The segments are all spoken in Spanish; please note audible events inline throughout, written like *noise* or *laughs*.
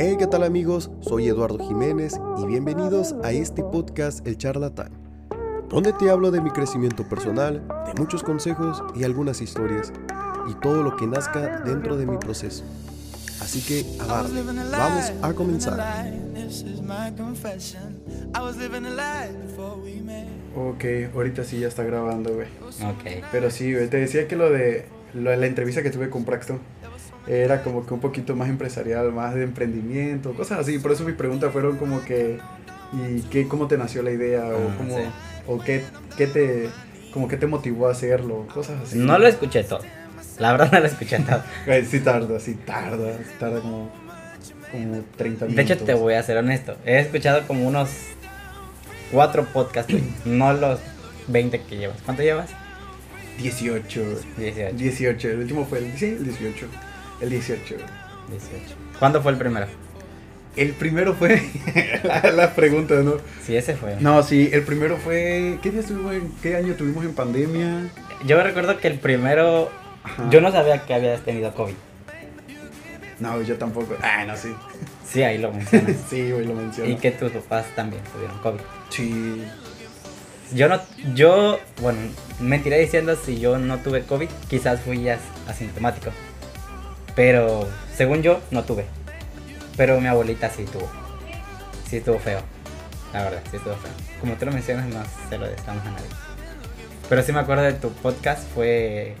Hey, ¿qué tal amigos? Soy Eduardo Jiménez y bienvenidos a este podcast El Charlatán, donde te hablo de mi crecimiento personal, de muchos consejos y algunas historias, y todo lo que nazca dentro de mi proceso. Así que agárrate, vamos a comenzar. Ok, ahorita sí ya está grabando, güey. Ok. Pero sí, güey, te decía que lo de lo de la entrevista que tuve con Braxton era como que un poquito más empresarial, más de emprendimiento, cosas así. Por eso mis preguntas fueron como que, ¿y qué, cómo te nació la idea? O, Ah, cómo, sí. o qué, qué te, como qué te motivó a hacerlo, cosas así. No lo escuché todo. La verdad no lo escuché *laughs* todo. Sí tarda, sí tarda, sí tarda como, como 30 De minutos. hecho, te voy a ser honesto. He escuchado como unos cuatro podcasts, *clears throat* no los 20 que llevas. ¿Cuánto llevas? 18, güey. 18. 18, el último fue el, sí, el 18. El 18. güey. 18. ¿Cuándo fue el primero? El primero fue *laughs* la, la pregunta, ¿no? Sí, ese fue. No, sí, el primero fue ¿qué día estuvimos en, qué año tuvimos en pandemia? Yo me recuerdo que el primero. Ajá. Yo no sabía que habías tenido COVID. No, yo tampoco. Ah, no, sí. Sí, ahí lo mencionas. *laughs* Sí, güey, lo menciono. y que tus papás también tuvieron COVID. Sí. Yo no, yo, bueno, mentiré diciendo si yo no tuve COVID, quizás fui as- asintomático. Pero, según yo, no tuve. Pero mi abuelita sí tuvo. Sí estuvo feo. La verdad, sí estuvo feo. Como tú lo mencionas, no se lo deseamos a nadie. Pero sí me acuerdo de tu podcast, fue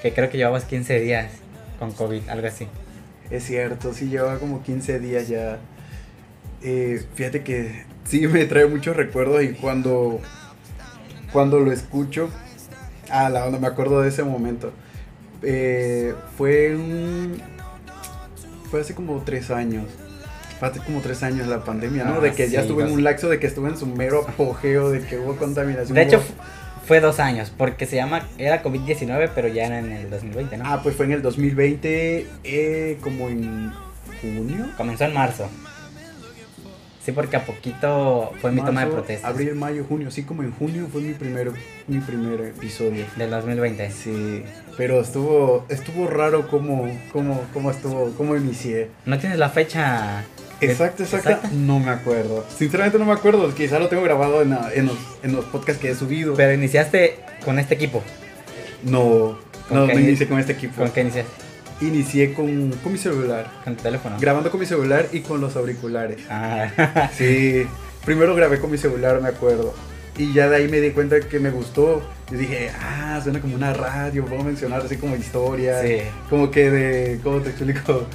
que creo que llevabas 15 días con COVID, algo así. Es cierto, sí lleva como 15 días ya. Eh, fíjate que sí me trae muchos recuerdos y cuando cuando lo escucho, ah, la onda, me acuerdo de ese momento. Eh, fue un fue hace como tres años. Fue hace como tres años la pandemia, ¿no? Ah, de que ya estuve en un laxo, de que estuve en su mero apogeo, de que hubo contaminación. De hecho, hubo- fue dos años, porque se llama, era COVID-19, pero ya era en el 2020, ¿no? Ah, pues fue en el 2020, eh, como en junio. Comenzó en marzo. Sí, porque a poquito fue mi toma de protesta. Abril, mayo, junio. Sí, como en junio fue mi primer, mi primer episodio. Del 2020. Sí, pero estuvo, estuvo raro cómo, cómo, cómo estuvo, cómo inicié. ¿No tienes la fecha? Exacto, exacto. exacta? No me acuerdo. Sinceramente no me acuerdo. Quizá lo tengo grabado en, la- en los, en los podcasts que he subido. Pero iniciaste con este equipo. no, ¿Con no, no ini- inicié con este equipo. ¿Con qué iniciaste? Inicié con, con mi celular. Con tu teléfono. Grabando con mi celular y con los auriculares. ah, *laughs* Sí, primero grabé con mi celular, me acuerdo. Y ya de ahí me di cuenta que me gustó. Y dije, ah, suena como una radio, puedo mencionar así como historias. sí. Como que de, ¿cómo te explico?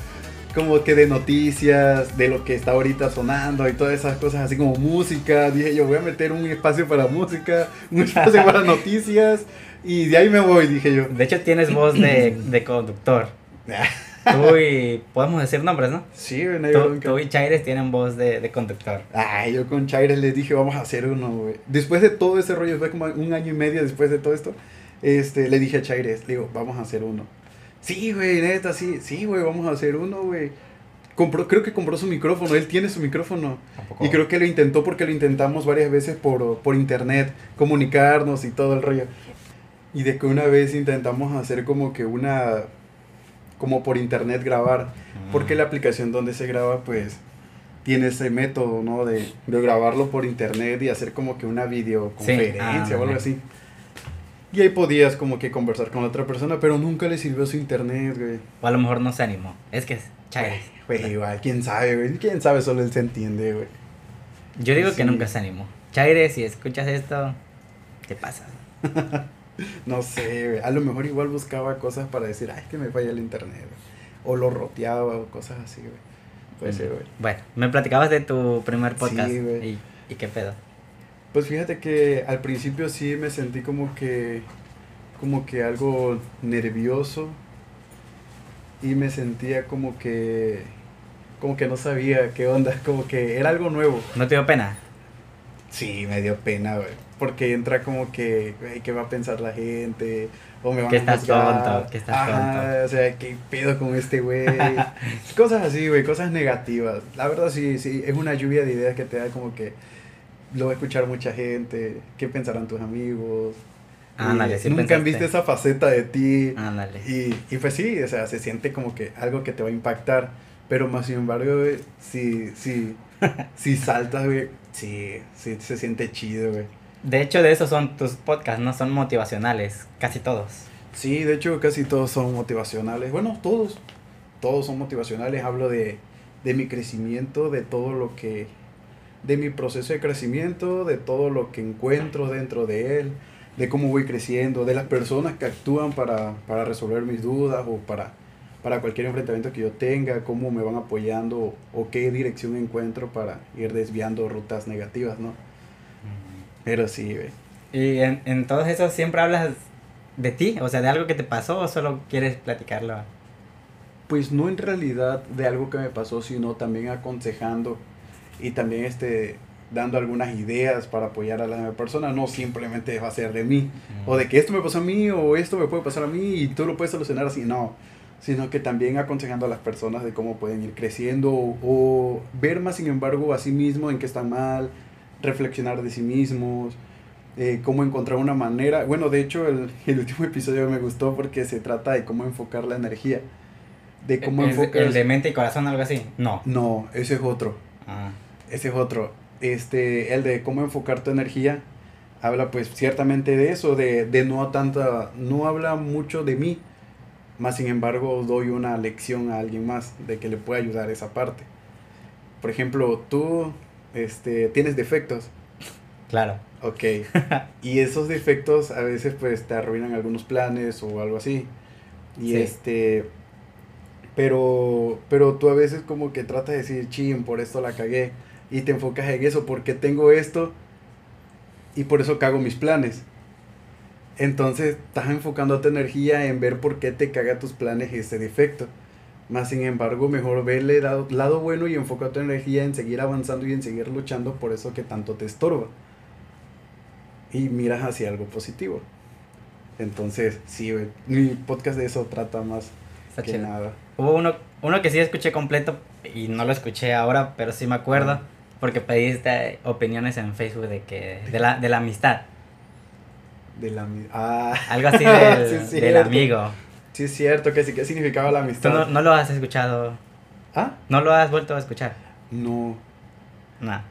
Como que de noticias, de lo que está ahorita sonando y todas esas cosas, así como música. Dije, yo voy a meter un espacio para música, un espacio para *laughs* noticias. Y de ahí me voy, dije yo. De hecho, tienes voz de, de conductor. *laughs* Tú y. Podemos decir nombres, ¿no? Sí, güey, no Tú, y Chaires tienen voz de, de conductor. Ay, yo con Chaires les dije, vamos a hacer uno, güey. Después de todo ese rollo, fue como un año y medio después de todo esto, este, le dije a Chaires, le digo, vamos a hacer uno. Sí, güey, neta, sí, sí, güey, vamos a hacer uno, güey. Compró, creo que compró su micrófono, él tiene su micrófono. Tampoco- Y creo que lo intentó porque lo intentamos varias veces por, por internet, comunicarnos y todo el rollo. Y de que una vez intentamos hacer como que una, como por internet grabar. Mm. Porque la aplicación donde se graba, pues, tiene ese método, ¿no? De, de grabarlo por internet y hacer como que una videoconferencia Sí, o algo así. Y ahí podías como que conversar con otra persona, pero nunca le sirvió su internet, güey. O a lo mejor no se animó. Es que es Chaires. Güey, igual, quién sabe, güey. Quién sabe, solo él se entiende, güey. Yo digo Sí. que nunca se animó. Chaires, si escuchas esto, te pasas. *laughs* *laughs* No sé, güey. A lo mejor igual buscaba cosas para decir, ay, que me falla el internet, güey. O lo roteaba o cosas así, güey. Puede ser, güey. Bueno, me platicabas de tu primer podcast. Sí, güey. ¿Y, ¿Y qué pedo? Pues fíjate que al principio sí me sentí como que como que algo nervioso y me sentía como que como que no sabía qué onda, como que era algo nuevo. ¿No te dio pena? Sí, me dio pena, güey, porque entra como que, güey, ¿qué va a pensar la gente? O me van Que a estás tonto, que estás tonto. o sea, ¿qué pedo con este güey? *laughs* cosas así, güey, cosas negativas. La verdad sí, sí, es una lluvia de ideas que te da como que lo va a escuchar mucha gente, qué pensarán tus amigos. Ándale, sí Nunca han pensaste. visto esa faceta de ti. Ándale. Y, y pues sí, o sea, se siente como que algo que te va a impactar. Pero más sin embargo, güey, si, si, si saltas, güey, sí, sí se siente chido, güey. De hecho, de esos son tus podcasts, no son motivacionales, casi todos. Sí, de hecho casi todos son motivacionales. Bueno, todos, todos son motivacionales. Hablo de, de mi crecimiento, de todo lo que, de mi proceso de crecimiento, de todo lo que encuentro dentro de él, de cómo voy creciendo, de las personas que actúan para, para resolver mis dudas o para, para cualquier enfrentamiento que yo tenga, cómo me van apoyando o qué dirección encuentro para ir desviando rutas negativas, ¿no? Pero sí, güey. Y en, en todos esos siempre hablas de ti, o sea, de algo que te pasó o solo quieres platicarlo. Pues no en realidad de algo que me pasó, sino también aconsejando y también este dando algunas ideas para apoyar a la persona, no simplemente va a ser de mí, o de que esto me pasó a mí, o esto me puede pasar a mí, y tú lo puedes solucionar así, no, sino que también aconsejando a las personas de cómo pueden ir creciendo, o, o ver más, sin embargo, a sí mismo en qué están mal, reflexionar de sí mismos, eh, cómo encontrar una manera, bueno, de hecho, el, el último episodio me gustó porque se trata de cómo enfocar la energía, de cómo ¿El, enfocas... el de mente y corazón, algo así? No. No, ese es otro. Ah. Ese es otro. Este, el de cómo enfocar tu energía, habla pues ciertamente de eso, de, de no tanta, no habla mucho de mí, más sin embargo doy una lección a alguien más de que le puede ayudar esa parte. Por ejemplo, tú este, tienes defectos, Claro. ok, y esos defectos a veces pues te arruinan algunos planes o algo así. Y Sí. este, pero, pero tú a veces como que tratas de decir, chin, por esto la cagué. Y te enfocas en eso, porque tengo esto y por eso cago mis planes. Entonces estás enfocando tu energía en ver por qué te caga tus planes ese defecto. Más sin embargo, mejor verle lado, lado bueno y enfoca tu energía en seguir avanzando y en seguir luchando por eso que tanto te estorba. Y miras hacia algo positivo. Entonces, sí, mi podcast de eso trata más Está que chido. nada. Hubo uno, uno que sí escuché completo y no lo escuché ahora, pero sí me acuerdo. Ah. Porque pediste opiniones en Facebook de que de la, de la amistad. De la Ah, Algo así del, *laughs* Sí, del amigo. Sí es cierto, que sí, ¿qué significaba la Tú amistad? no, no lo has escuchado. ¿Ah? No lo has vuelto a escuchar. No, No.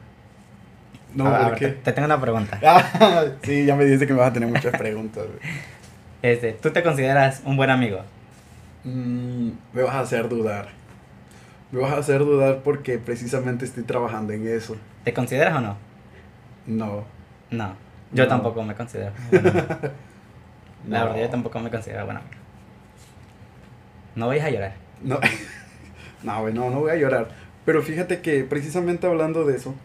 no, A ver, ¿por ver, qué? te tengo una pregunta. *laughs* Ah, sí, ya me dice que me vas a tener muchas preguntas. Este, ¿Tú te consideras un buen amigo? Mm, me vas a hacer dudar. Me vas a hacer dudar porque precisamente estoy trabajando en eso. ¿Te consideras o no? No. No. Yo No. tampoco me considero. *laughs* La no, verdad, yo tampoco me considero buen amigo. No vayas a llorar. No, *laughs* no, güey, no, no voy a llorar. Pero fíjate que precisamente hablando de eso,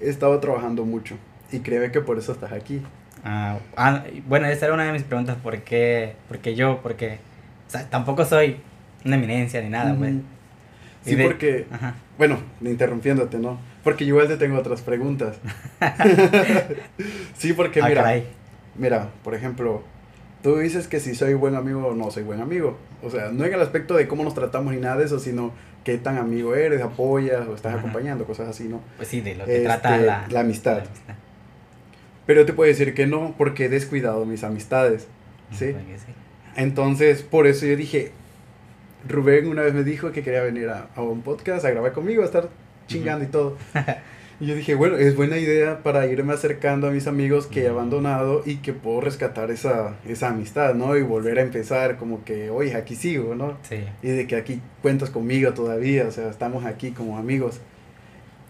he estado trabajando mucho. Y creo que por eso estás aquí. Ah, ah, bueno, esa era una de mis preguntas. ¿Por qué? Porque yo, porque... O sea, tampoco soy una eminencia ni nada, pues. Mm. Y Sí, de- porque, Ajá. bueno, interrumpiéndote, ¿no? Porque igual te tengo otras preguntas. *laughs* sí, porque Ah, mira, caray. mira, por ejemplo, tú dices que si soy buen amigo o no soy buen amigo. O sea, no en el aspecto de cómo nos tratamos ni nada de eso, sino qué tan amigo eres, apoyas o estás Ajá. acompañando, cosas así, ¿no? Pues sí, de lo que Este, trata la, la amistad. Pero te puedo decir que no, porque he descuidado mis amistades, ¿sí? Porque sí. Entonces, por eso yo dije, Rubén una vez me dijo que quería venir a, a un podcast a grabar conmigo, a estar chingando y todo. *laughs* Y yo dije, bueno, es buena idea para irme acercando a mis amigos que he abandonado y que puedo rescatar esa, esa amistad, ¿no? Y volver a empezar como que, oye, aquí sigo, ¿no? Sí. Y de que aquí cuentas conmigo todavía, o sea, estamos aquí como amigos.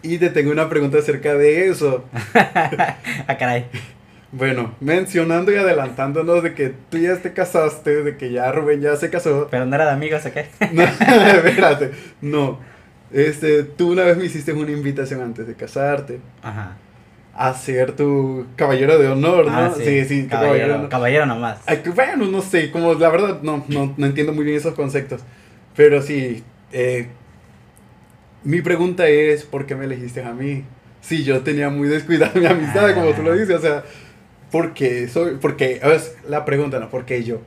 Y te tengo una pregunta acerca de eso. *laughs* ah, caray. *laughs* Bueno, mencionando y adelantándonos de que tú ya te casaste, de que ya Rubén ya se casó. Pero no era de amigos, ¿o qué? *laughs* No, espérate, no. Este, tú una vez me hiciste una invitación antes de casarte Ajá. a ser tu caballero de honor, ¿no? Ah, sí, sí, caballero. caballero, nomás. Ay, bueno, no sé, como la verdad no, no, no entiendo muy bien esos conceptos. Pero sí, eh, mi pregunta es, ¿por qué me elegiste a mí? Si yo tenía muy descuidada mi amistad, como tú lo dices, o sea, ¿por qué soy? Porque, a ver, la pregunta, ¿no? ¿Por qué yo?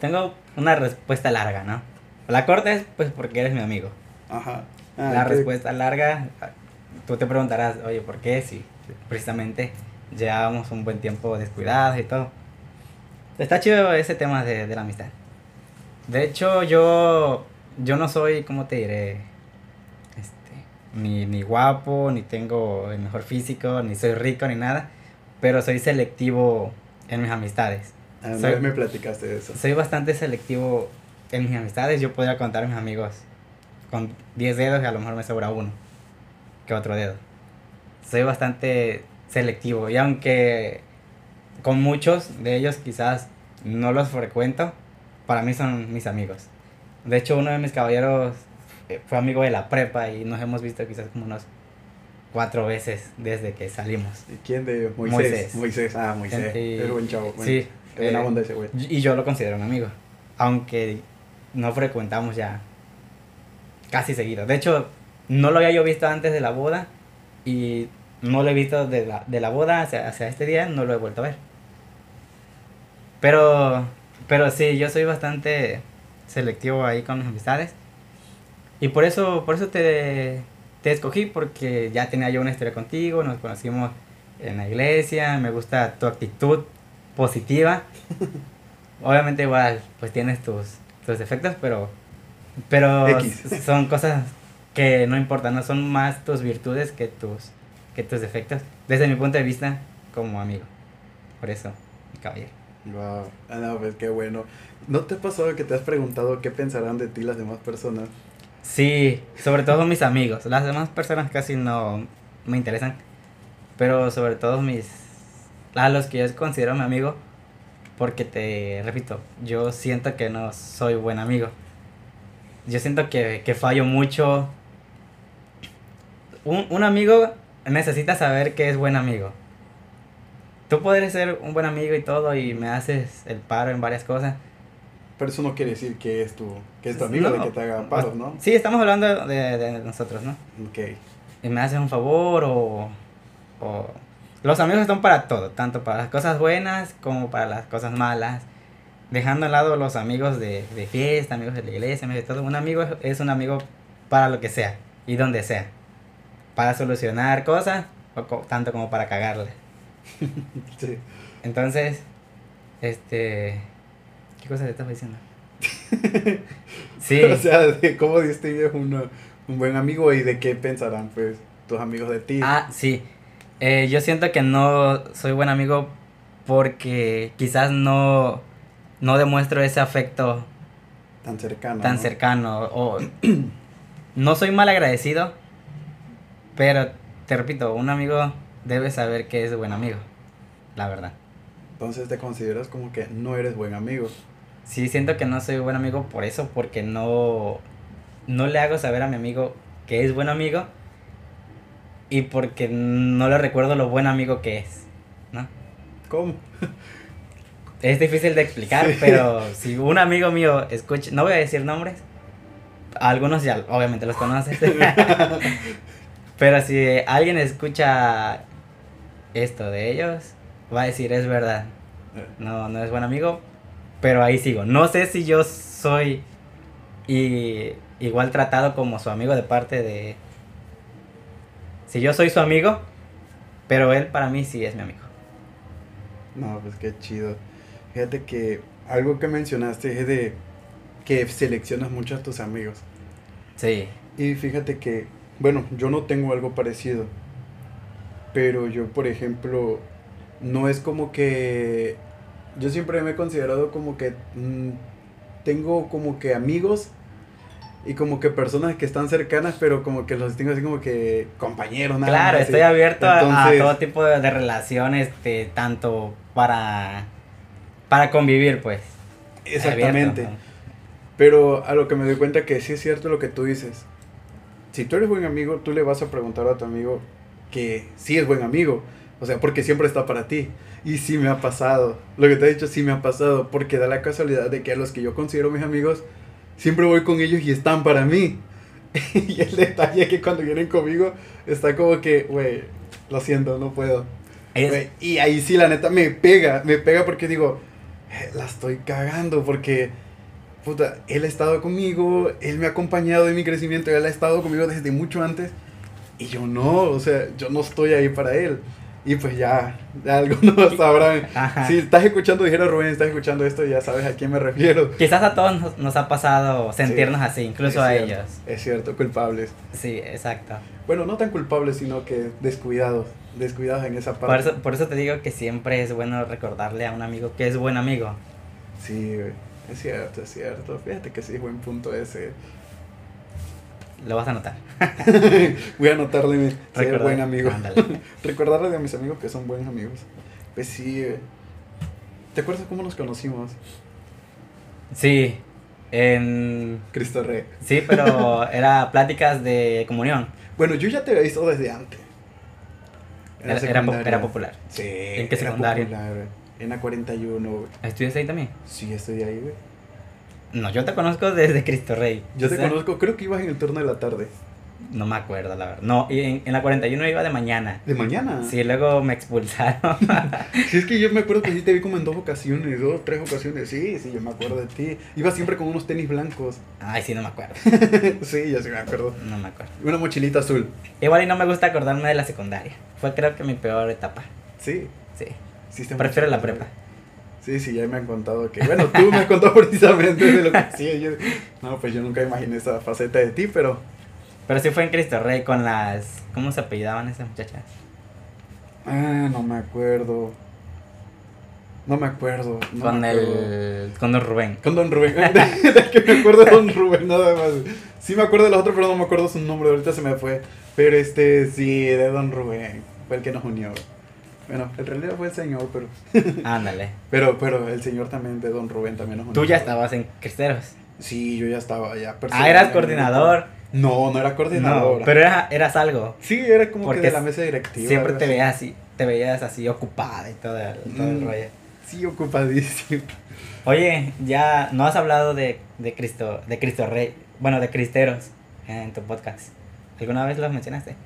Tengo una respuesta larga, ¿no? La corta es pues porque eres mi amigo. Ajá. Ah, la ¿qué? respuesta larga, tú te preguntarás, oye, ¿por qué? Si precisamente llevábamos un buen tiempo descuidados y todo. Está chido ese tema de, de la amistad. De hecho, yo, yo no soy, ¿cómo te diré? ni, ni guapo, ni tengo el mejor físico, ni soy rico, ni nada, pero soy selectivo en mis amistades. Ah, Una Soy- me platicaste de eso. Soy bastante selectivo en mis amistades. Yo podría contar a mis amigos con 10 dedos y a lo mejor me sobra uno que otro dedo. Soy bastante selectivo y aunque con muchos de ellos quizás no los frecuento, para mí son mis amigos. De hecho, uno de mis caballeros eh, fue amigo de la prepa y nos hemos visto quizás como unos cuatro veces desde que salimos. ¿Y quién de Moisés? Moisés. Moisés, ah, Moisés. Y- es buen chavo. buen- Sí. Buena eh, onda ese güey. y yo lo considero un amigo. Aunque no frecuentamos ya casi seguido. De hecho, no lo había yo visto antes de la boda. Y no lo he visto de la, de la boda hacia, hacia este día. No lo he vuelto a ver. Pero, pero sí, yo soy bastante selectivo ahí con mis amistades. Y por eso, por eso te, te escogí. Porque ya tenía yo una historia contigo. Nos conocimos en la iglesia. Me gusta tu actitud positiva. *laughs* Obviamente igual, pues tienes tus, tus defectos, pero, pero X. son cosas que no importan, no son más tus virtudes que tus, que tus defectos, desde mi punto de vista como amigo. Por eso, mi caballero. Wow. Ah, no, pues qué bueno. ¿No te ha pasado que te has preguntado qué pensarán de ti las demás personas? Sí, sobre todo mis amigos. Las demás personas casi no me interesan. Pero sobre todo mis... A los que yo considero mi amigo. Porque te repito, yo siento que no soy buen amigo. Yo siento que, que fallo mucho. Un, un amigo necesita saber que es buen amigo. Tú puedes ser un buen amigo y todo y me haces el paro en varias cosas. Pero eso no quiere decir que es tu, que es tu amigo No, de que te haga paros, ¿no? Sí, estamos hablando de, de nosotros, ¿no? Ok. y me haces un favor o, o... Los amigos están para todo, tanto para las cosas buenas como para las cosas malas. Dejando a lado los amigos de, de fiesta, amigos de la iglesia, amigos de todo. Un amigo es- es un amigo para lo que sea y donde sea. Para solucionar cosas, o co- tanto como para cagarle. *laughs* Sí. Entonces, este... ¿Qué cosa te estaba diciendo? *laughs* Sí. O sea, de cómo distingues uno, un buen amigo y de qué pensarán, pues, tus amigos de ti. Ah, sí. Eh, yo siento que no soy buen amigo porque quizás no, no demuestro ese afecto tan cercano. tan ¿no? cercano. O *clears throat* no soy mal agradecido, pero te repito, un amigo debe saber que es buen amigo. La verdad. Entonces te consideras como que no eres buen amigo. Sí, siento que no soy buen amigo por eso, porque no, no le hago saber a mi amigo que es buen amigo y porque no le recuerdo lo buen amigo que es, ¿no? ¿Cómo? *laughs* Es difícil de explicar, Sí. pero si un amigo mío escucha, no voy a decir nombres, algunos ya obviamente los conoces, *laughs* pero si alguien escucha esto de ellos, va a decir es verdad, no, no es buen amigo, pero ahí sigo. No sé si yo soy y, igual tratado como su amigo de parte de... Si yo soy su amigo, pero él para mí sí es mi amigo. No, pues qué chido. Fíjate que algo que mencionaste es de que seleccionas mucho a tus amigos. Sí, Y fíjate que, bueno, yo no tengo algo parecido. Pero yo, por ejemplo, no es como que... Yo siempre me he considerado como que mm, tengo como que amigos y como que personas que están cercanas, pero como que los tengo así como que compañeros, nada claro, más, estoy abierto a- todo tipo de, de relaciones, de, tanto para, para convivir, pues. Exactamente. Abierto. Pero a lo que me doy cuenta que sí es cierto lo que tú dices. Si tú eres buen amigo, tú le vas a preguntar a tu amigo que sí es buen amigo. O sea, porque siempre está para ti. Y sí me ha pasado. Lo que te he dicho sí me ha pasado. Porque da la casualidad de que a los que yo considero mis amigos, siempre voy con ellos y están para mí. *laughs* y el detalle es que cuando vienen conmigo, está como que, güey, lo siento, no puedo. Güey, y ahí sí, la neta, me pega, me pega porque digo, "Eh, *laughs* la estoy cagando porque, puta, él ha estado conmigo, él me ha acompañado en mi crecimiento, él ha estado conmigo desde mucho antes y yo no, o sea, yo no estoy ahí para él. Y pues ya, *laughs* ya algunos sabrán. Ajá. Si estás escuchando, dijera Rubén, estás escuchando esto, ya sabes a quién me refiero. Quizás a todos nos, nos ha pasado sentirnos Sí, así, incluso a cierto, ellos. Es cierto, culpables. Sí, exacto. Bueno, no tan culpables, sino que descuidados. Descuidados en esa parte. Por eso, por eso te digo que siempre es bueno recordarle a un amigo que es buen amigo. Sí. Es cierto, es cierto. Fíjate que sí, buen punto ese. Lo vas a notar. *laughs* Voy a anotarle mi ser buen amigo. *laughs* Recordarle a mis amigos que son buenos amigos. Pues sí. ¿Te acuerdas cómo nos conocimos? Sí, en... Cristo Rey. Sí, pero *laughs* era pláticas de comunión. Bueno, yo ya te había visto desde antes. Era, era, po- secundaria. era popular. Sí. ¿En qué secundaria? popular. En la 41, güey. ¿Estudias ahí también? Sí, estoy ahí, güey. No, yo te conozco desde Cristo Rey. Yo te O sea, conozco, creo que ibas en el turno de la tarde. No me acuerdo, la verdad. No, y en, en la 41 iba de mañana. ¿De mañana? Sí, luego me expulsaron. *laughs* Sí, es que yo me acuerdo que sí te vi como en dos ocasiones, dos, tres ocasiones. Sí, sí, yo me acuerdo de ti. Ibas siempre con unos tenis blancos. Ay, sí, no me acuerdo. *laughs* sí, yo sí me acuerdo. No me acuerdo. Una mochilita azul. Igual y no me gusta acordarme de la secundaria. Fue creo que mi peor etapa. Sí. Sí. sí Prefiero la prepa. Sí, sí, ya me han contado que. Bueno, tú me has contado *laughs* precisamente de lo que hacía. Yo, no, pues yo nunca imaginé esa faceta de ti, pero. Pero sí fue en Cristo Rey con las... ¿Cómo se apellidaban esas muchachas? Ah, no me acuerdo. No me acuerdo. no con me acuerdo. el... Con Don Rubén. Con Don Rubén. *laughs* Es que me acuerdo de Don Rubén, nada más. Sí me acuerdo de los otros, pero no me acuerdo su nombre. Ahorita se me fue. Pero este, sí, de Don Rubén. Fue el que nos unió. Bueno, en realidad fue el señor, pero. *laughs* Ándale. Pero, pero el señor también de Don Rubén también nos unió. Tú ya estabas en Cristeros. Sí, yo ya estaba ya. Ah, eras coordinador. No, no era coordinador. No, pero era- eras algo. Sí, era como Porque que de la mesa directiva. Siempre te veías así, te veías así ocupada y todo el, todo el Mm. rollo. Sí, ocupadísimo. Oye, ya no has hablado de, de Cristo, de Cristo Rey, bueno, de Cristeros en tu podcast. ¿Alguna vez los mencionaste?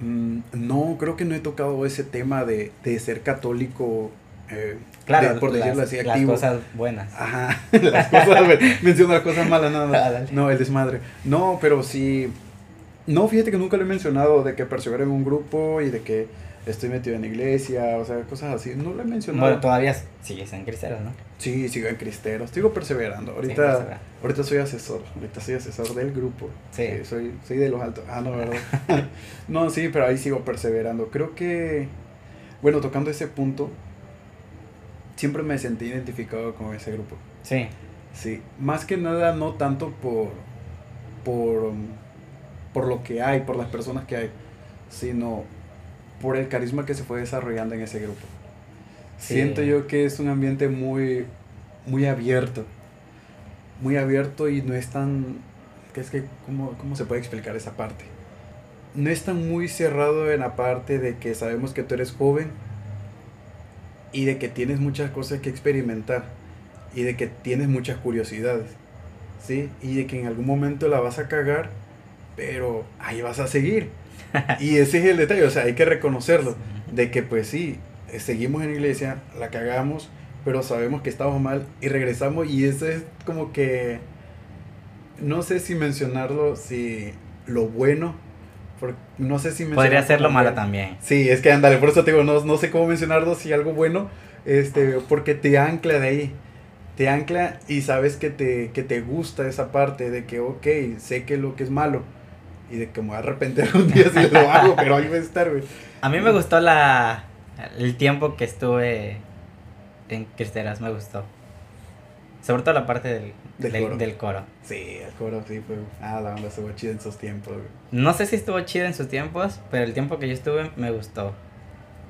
Mm, no, creo que no he tocado ese tema de, de ser católico. Eh, Claro, de- por las, decirlo así, las activo. cosas buenas. Ajá, *laughs* las cosas, *laughs* menciono las cosas malas, nada Ah, más. dale. No, el desmadre. No, pero sí. No, fíjate que nunca lo he mencionado de que persevero en un grupo y de que estoy metido en la iglesia, o sea, cosas así. No lo he mencionado. Bueno, todavía sigues en Cristeros, ¿no? Sí, sigo en Cristeros, sigo perseverando. Ahorita, ahorita soy asesor, ahorita soy asesor del grupo. Sí. soy, soy de los altos. Ah, no, ¿verdad? *laughs* no, sí, pero ahí sigo perseverando. Creo que, bueno, tocando ese punto, siempre me sentí identificado con ese grupo. Sí. Sí, más que nada no tanto por, por, por lo que hay, por las personas que hay, sino por el carisma que se fue desarrollando en ese grupo. Sí. Siento yo que es un ambiente muy, muy abierto, muy abierto y no es tan, que es que, ¿cómo, ¿cómo se puede explicar esa parte? No es tan muy cerrado en la parte de que sabemos que tú eres joven y de que tienes muchas cosas que experimentar y de que tienes muchas curiosidades, ¿sí? Y de que en algún momento la vas a cagar, pero ahí vas a seguir. *laughs* Y ese es el detalle, o sea, hay que reconocerlo, de que pues sí, seguimos en la iglesia, la cagamos, pero sabemos que estamos mal y regresamos y eso es como que, no sé si mencionarlo, si lo bueno, por- no sé si Podría mencionarlo ser lo como malo también. Sí, es que ándale, por eso te digo, no, no sé cómo mencionarlo, si algo bueno, este, porque te ancla de ahí, te ancla y sabes que te, que te gusta esa parte de que, ok, sé que lo que es malo y de que me voy a arrepentir un día si lo hago, pero ahí va a estar, güey. A mí me gustó la el tiempo que estuve en Cristeras, me gustó. Sobre todo la parte del, Del del- coro. del coro. Sí, el coro sí fue, ah, la onda estuvo chida en esos tiempos, güey. No sé si estuvo chido en sus tiempos, pero el tiempo que yo estuve me gustó.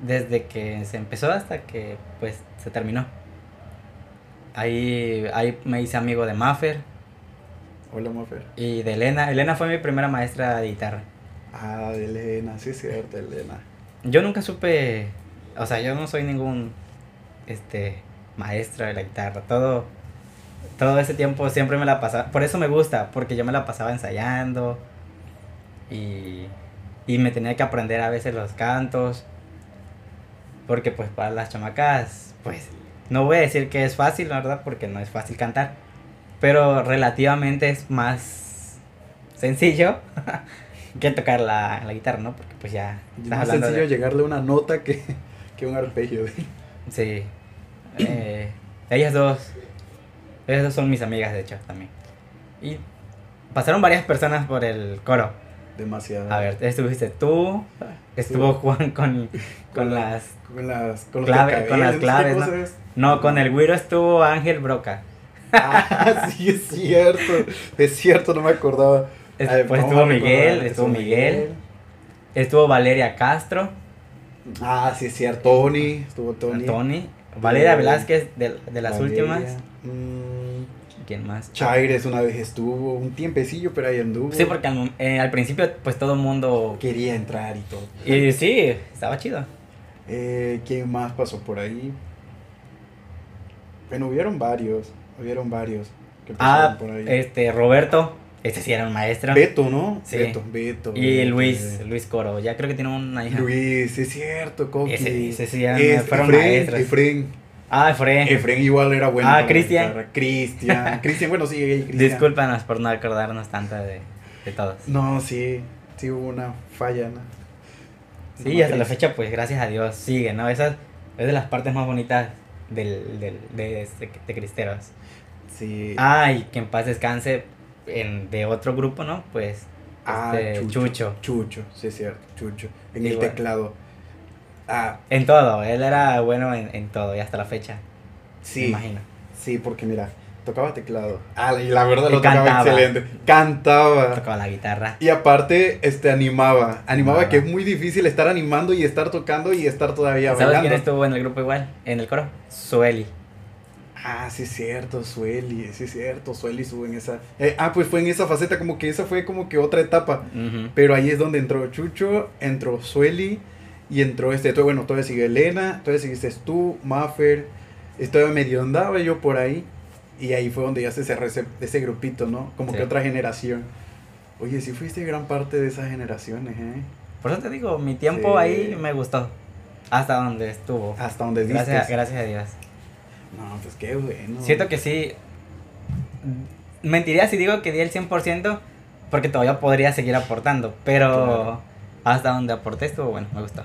Desde que se empezó hasta que pues se terminó. Ahí, ahí me hice amigo de Maffer Hola, Mofer. y de Elena. Elena fue mi primera maestra de guitarra. Ah, de Elena, sí es cierto, Elena. Yo nunca supe, o sea, yo no soy ningún este maestro de la guitarra. Todo todo ese tiempo siempre me la pasaba, por eso me gusta, porque yo me la pasaba ensayando y y me tenía que aprender a veces los cantos. Porque pues para las chamacas, pues no voy a decir que es fácil, la verdad, porque no es fácil cantar, pero relativamente es más sencillo *laughs* que tocar la, la guitarra, ¿no? Porque pues ya Es más sencillo de... llegarle una nota que, *laughs* que un arpegio. Sí. Eh, ellas dos. Dos son mis amigas, de hecho, también. Y pasaron varias personas por el coro. Demasiado. A ver, estuviste tú, estuvo Juan con, *laughs* con las... Con las, con con las claves, ¿qué ¿no? No, con el güiro estuvo Ángel Broca. Ah, *laughs* sí, es cierto. Es cierto, no me acordaba. Es- A ver, pues estuvo. Miguel, estuvo Miguel. Estuvo Valeria Castro, Ah, sí, es cierto. Tony. Estuvo Tony. Tony, Valeria Velázquez de, de las Valeria. últimas. Mm, ¿Quién más? Chaires una vez estuvo. Un tiempecillo, pero ahí anduvo. Sí, porque al, eh, al principio pues todo el mundo... Quería entrar y todo. Y sí, estaba chido. Eh, ¿Quién más pasó por ahí? Bueno, hubieron varios. Hubieron varios. Que pasaron Ah, por ahí. este, Roberto, este sí era un maestro. Beto, ¿no? Sí. Beto, Beto. Y Beto, Luis, eh. Luis Coro, ya creo que tiene una hija. Luis, es cierto, Coqui. Ese- ese sí eran- Es- fueron Efren, maestros. Efren. Ah, Fre. Efren igual era bueno. Ah, Cristian. Cristian. *laughs* Cristian, bueno, sí, Cristian. Discúlpanos por no acordarnos tanto de, de todos. No, sí, sí hubo una falla, ¿no? Sí, hasta la fecha, pues gracias a Dios sigue, ¿no? Esa es de las partes más bonitas del, del, de, de, de Cristeros. Sí. Ah, y que en paz descanse en, de otro grupo, ¿no? Pues Ah, este, Chucho. Chucho, sí es cierto, Chucho. En el teclado. Ah, En todo, él era bueno en, en todo y hasta la fecha, me sí. imagino. Sí, porque mira, tocaba teclado. Ah, y la verdad Y lo tocaba cantaba. excelente. Cantaba. Tocaba la guitarra. Y aparte, este, animaba. Animaba Animaba. que es muy difícil estar animando y estar tocando y estar todavía ¿Sabes bailando. quién estuvo en el grupo igual? En el coro. Sueli. Ah, sí es cierto, Sueli, sí es cierto, Sueli estuvo en esa... eh, ah, pues fue en esa faceta, como que esa fue como que otra etapa. Pero ahí es donde entró Chucho, entró Sueli y entró este, todo, bueno, todavía sigue Elena, todavía seguiste tú, Maffer, todavía medio andaba yo por ahí. Y ahí fue donde ya se cerró ese, ese grupito, ¿no? Como Sí. que otra generación. Oye, sí fuiste gran parte de esas generaciones, ¿eh? Por eso te digo, mi tiempo Sí. ahí me gustó. Hasta donde estuvo. Hasta donde diste. Gracias, gracias a Dios. No, pues qué bueno. Siento que sí. Mentiría si digo que di el 100% porque todavía podría seguir aportando. Pero Claro. hasta donde aporté estuvo bueno, me gustó.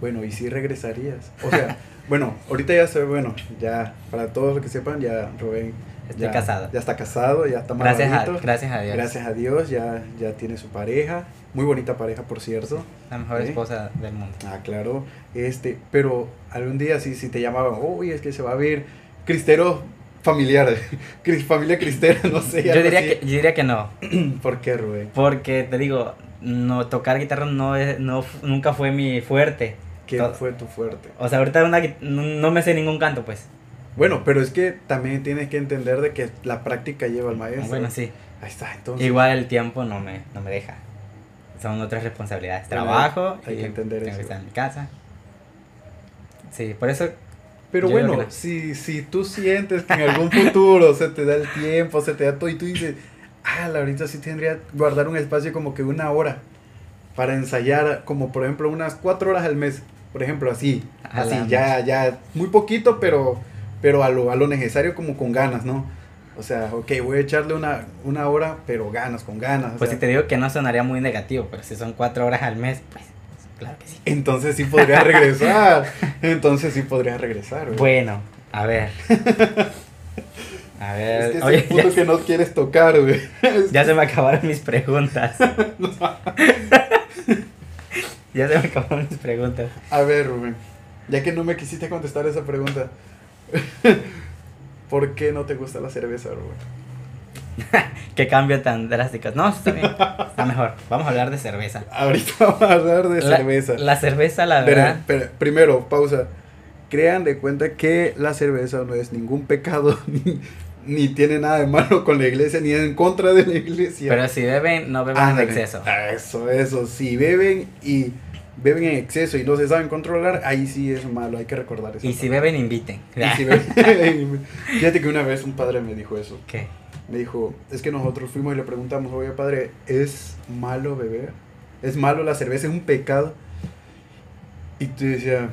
Bueno, ¿y si regresarías? O sea, *laughs* bueno, ahorita ya se bueno, ya, para todos los que sepan, ya Rubén Estoy ya, casado. Ya está casado, ya está Gracias a, gracias a Dios. Gracias a Dios, ya, ya tiene su pareja. Muy bonita pareja, por cierto. La mejor ¿Sí? esposa del mundo. Ah, claro. Este, pero algún día sí, sí te llamaban, uy, es que se va a ver cristero familiar, *laughs* familia cristera, no sé. Yo diría, así. que, yo diría que no. *clears throat* ¿Por qué, Rubén? Porque te digo, no tocar guitarra no es, no, nunca fue mi fuerte. ¿Qué Todo- fue tu fuerte? O sea, ahorita una no, no me sé ningún canto, pues. Bueno, pero es que también tienes que entender de que la práctica lleva al maestro. Bueno, sí. Ahí está, entonces. Igual el tiempo no me, no me deja. Son otras responsabilidades. Bueno, Trabajo hay y que entender tengo eso. que estar en mi casa. Sí, por eso Pero Yo bueno, no. si, si tú sientes que en algún futuro se te da el tiempo, se te da todo y tú dices, ah, la ahorita sí tendría que guardar un espacio como que una hora para ensayar, como por ejemplo unas cuatro horas al mes, por ejemplo, así, A así, ya, ya, muy poquito, pero, pero a lo, a lo necesario como con ganas, ¿no? O sea, ok, voy a echarle una, una hora, pero ganas, con ganas. Pues sea, si te digo que no sonaría muy negativo, pero si son cuatro horas al mes, pues claro que sí. Entonces sí podría *laughs* regresar, entonces sí podría regresar. güey. Bueno, a ver. *laughs* A ver, es que es oye, el punto que no quieres tocar, güey. *laughs* ya se me acabaron mis preguntas. Ya se me acabaron mis preguntas. A ver, Rubén, ya que no me quisiste contestar esa pregunta, *laughs* ¿por qué no te gusta la cerveza, Rubén? *laughs* Qué cambio tan drástico. No, está bien. Está mejor. Vamos a hablar de cerveza. Ahorita *laughs* vamos a hablar de La- cerveza. La cerveza, la verdad. primero, pausa. Crean de cuenta que la cerveza no es ningún pecado, ni, ni tiene nada de malo con la iglesia, ni en contra de la iglesia. Pero si beben, no beban en exceso. Eso, eso. Si beben y beben en exceso y no se saben controlar, ahí sí es malo, hay que recordar eso. Y si beben, inviten. Y si beben- *laughs* *laughs* Fíjate que una vez un padre me dijo eso. ¿Qué? Me dijo, es que nosotros fuimos y le preguntamos, oye padre, ¿es malo beber? ¿Es malo la cerveza? ¿Es un pecado? Y tú decía,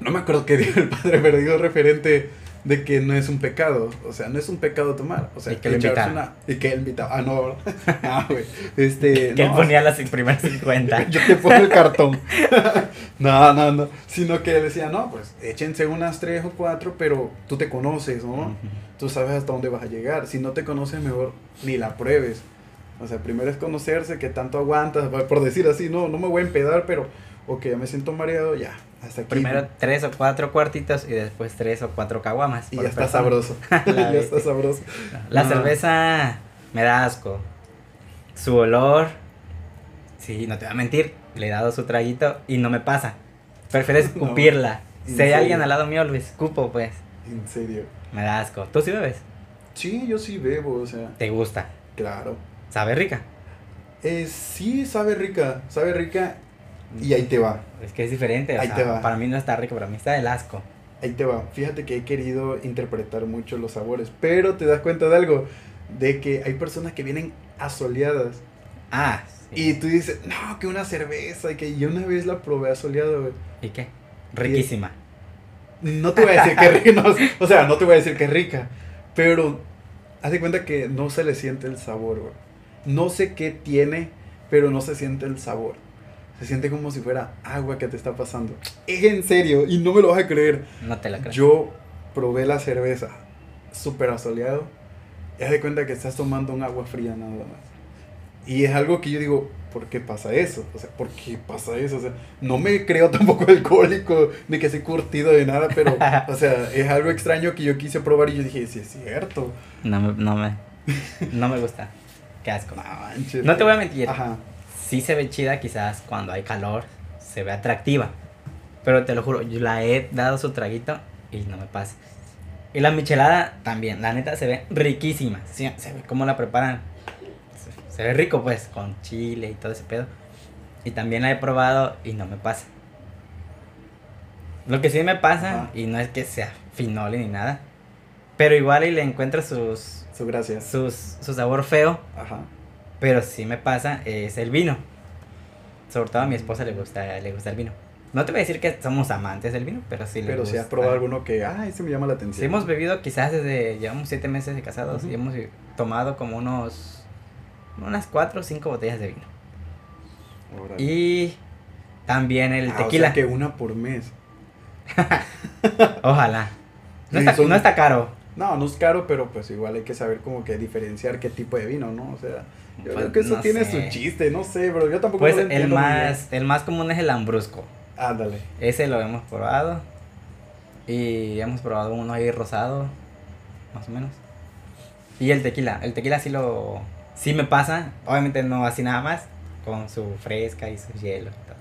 no me acuerdo qué dijo el padre, pero dijo referente de que no es un pecado, o sea, no es un pecado tomar, o sea, Y que echarse invitaba. una- y que él invitaba, ah, no, *laughs* ah, güey, este, *laughs* Que él no, ponía las primeras 50. *laughs* yo te pongo el cartón, no, no, no, sino que decía, no, pues, échense unas tres o cuatro, pero tú te conoces, ¿no? Tú sabes hasta dónde vas a llegar, si no te conoces, mejor ni la pruebes, o sea, primero es conocerse, que tanto aguantas, por decir así, no, no me voy a empedar, pero, ok, ya me siento mareado, ya, hasta aquí. Primero tres o cuatro cuartitos y después tres o cuatro caguamas. Y ya está persona. sabroso. *laughs* *laughs* Ya está sabroso. La No. cerveza me da asco. Su olor, sí, no te voy a mentir, le he dado su traguito y no me pasa. Prefiero *laughs* No, escupirla. ¿en si hay serio? alguien al lado mío, lo escupo, pues. En serio. Me da asco. ¿Tú sí bebes? Sí, yo sí bebo, o sea, ¿Te gusta? claro. ¿Sabe rica? Eh, sí, sabe rica, sabe rica y ahí te va, Es que es diferente. o Ahí sea, te va. Para mí no está rico, para mí está del asco. ahí te va. Fíjate que he querido interpretar mucho los sabores, pero te das cuenta de algo, de que hay personas que vienen asoleadas Ah, sí. y tú dices, no, que una cerveza y que yo una vez la probé asoleada, güey. ¿Y qué? Riquísima. No te voy a decir que *laughs* rica, no, o sea, no te voy a decir que rica, pero haz de cuenta que no se le siente el sabor, güey. No sé qué tiene, pero no se siente el sabor. Se siente como si fuera agua que te está pasando. Es en serio, y no me lo vas a creer. No te la creo. Yo probé la cerveza súper asoleado. Y haz de cuenta que estás tomando un agua fría nada más. Y es algo que yo digo, ¿por qué pasa eso? O sea, ¿por qué pasa eso? O sea, no me creo *laughs* tampoco alcohólico, ni que soy curtido de nada, pero, *laughs* o sea, es algo extraño que yo quise probar y yo dije, sí es cierto. No me, no me, no me gusta. Qué asco. No manches. No te voy a mentir. Ajá. Sí se ve chida quizás cuando hay calor. Se ve atractiva. Pero te lo juro, yo la he dado su traguito y no me pasa. Y la michelada también. La neta se ve riquísima. Sí, se ve cómo la preparan. Se, se ve rico pues. Con chile y todo ese pedo. Y también la he probado y no me pasa. Lo que sí me pasa, Ajá. y no es que sea finole ni nada. Pero igual y le encuentro sus, Su gracia. sus, su sabor feo. Ajá. Pero sí me pasa es el vino. Sobre todo a mi esposa le gusta, le gusta el vino. No te voy a decir que somos amantes del vino, pero sí le Pero si gusta. has probado alguno que, ay, se me llama la atención. Sí hemos bebido quizás desde, llevamos siete meses de casados y hemos tomado como unos, unas cuatro o cinco botellas de vino. Y también el Ah, o sea tequila. que una por mes. *laughs* Ojalá. No, Sí, está, son- no está caro. No, no es caro, pero pues igual hay que saber como que diferenciar qué tipo de vino, ¿no? O sea, yo Pues, creo que eso no tiene sé. su chiste, no sé, pero yo tampoco Pues lo el más, el más común es el lambrusco. Ándale. Ese lo hemos probado. Y hemos probado uno ahí rosado, más o menos. Y el tequila. El tequila sí lo. Sí me pasa. Obviamente no así nada más. Con su fresca y su hielo. y todo.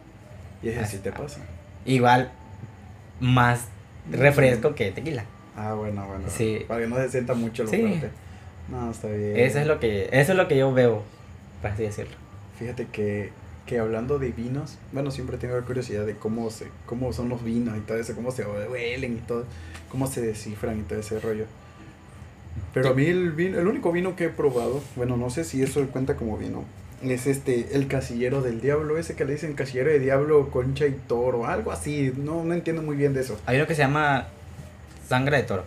Y ese Ah, sí te pasa. Igual, más refresco que tequila. Ah, bueno, bueno. Sí. Para que no se sienta mucho lo Sí. fuerte. No, está bien. Eso es lo que. Eso es lo que yo veo. Por así decirlo. Fíjate que, que hablando de vinos, bueno, siempre tengo curiosidad de cómo se, cómo son los vinos y todo eso, cómo se huelen y todo, cómo se descifran y todo ese rollo. Pero a mí el vino, el único vino que he probado, bueno, no sé si eso cuenta como vino, es este, el casillero del diablo, ese que le dicen casillero de diablo, concha y toro, algo así, no, no entiendo muy bien de eso. Hay uno que se llama sangre de toro.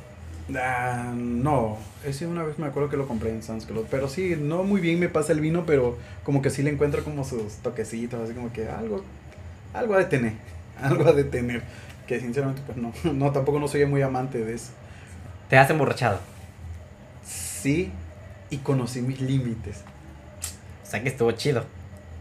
Ah, no, ese una vez me acuerdo que lo compré en Sam's Club, pero sí, no muy bien me pasa el vino, pero como que sí le encuentro como sus toquecitos, así como que algo, algo ha de tener, *laughs* algo ha de tener, que sinceramente pues no, *laughs* no, tampoco no soy muy amante de eso. Te has emborrachado. Sí, y conocí mis límites. O sea que estuvo chido.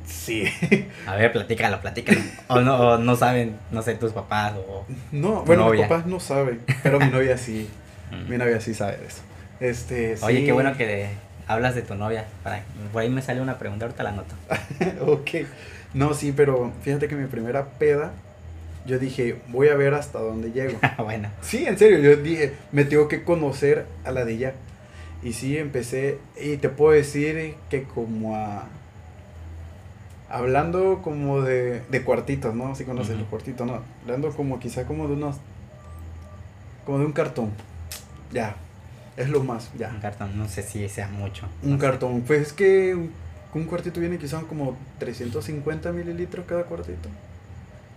Sí. *laughs* A ver, platícalo, platícalo. o, no, o no saben, no sé, tus papás o... No, bueno, mis novia. papás no saben, pero mi novia sí, Mm. mi novia sí sabe de eso. Este, Oye, sí. qué bueno que de- hablas de tu novia. Para, por ahí me sale una pregunta, ahorita la anoto. *laughs* ok. No, sí, pero fíjate que mi primera peda, yo dije, voy a ver hasta dónde llego. *laughs* bueno, Sí, en serio, yo dije, me tengo que conocer a la de ella. Y sí, empecé, y te puedo decir que como a... Hablando como de, de cuartitos, ¿no? Si conoces Ujú. los cuartitos, ¿no? Hablando como quizá como de unos... Como de un cartón. Ya, es lo más, ya. un cartón, no sé si sea mucho. Un no sé. cartón. Pues es que un, cuartito viene quizá como 350 mililitros cada cuartito.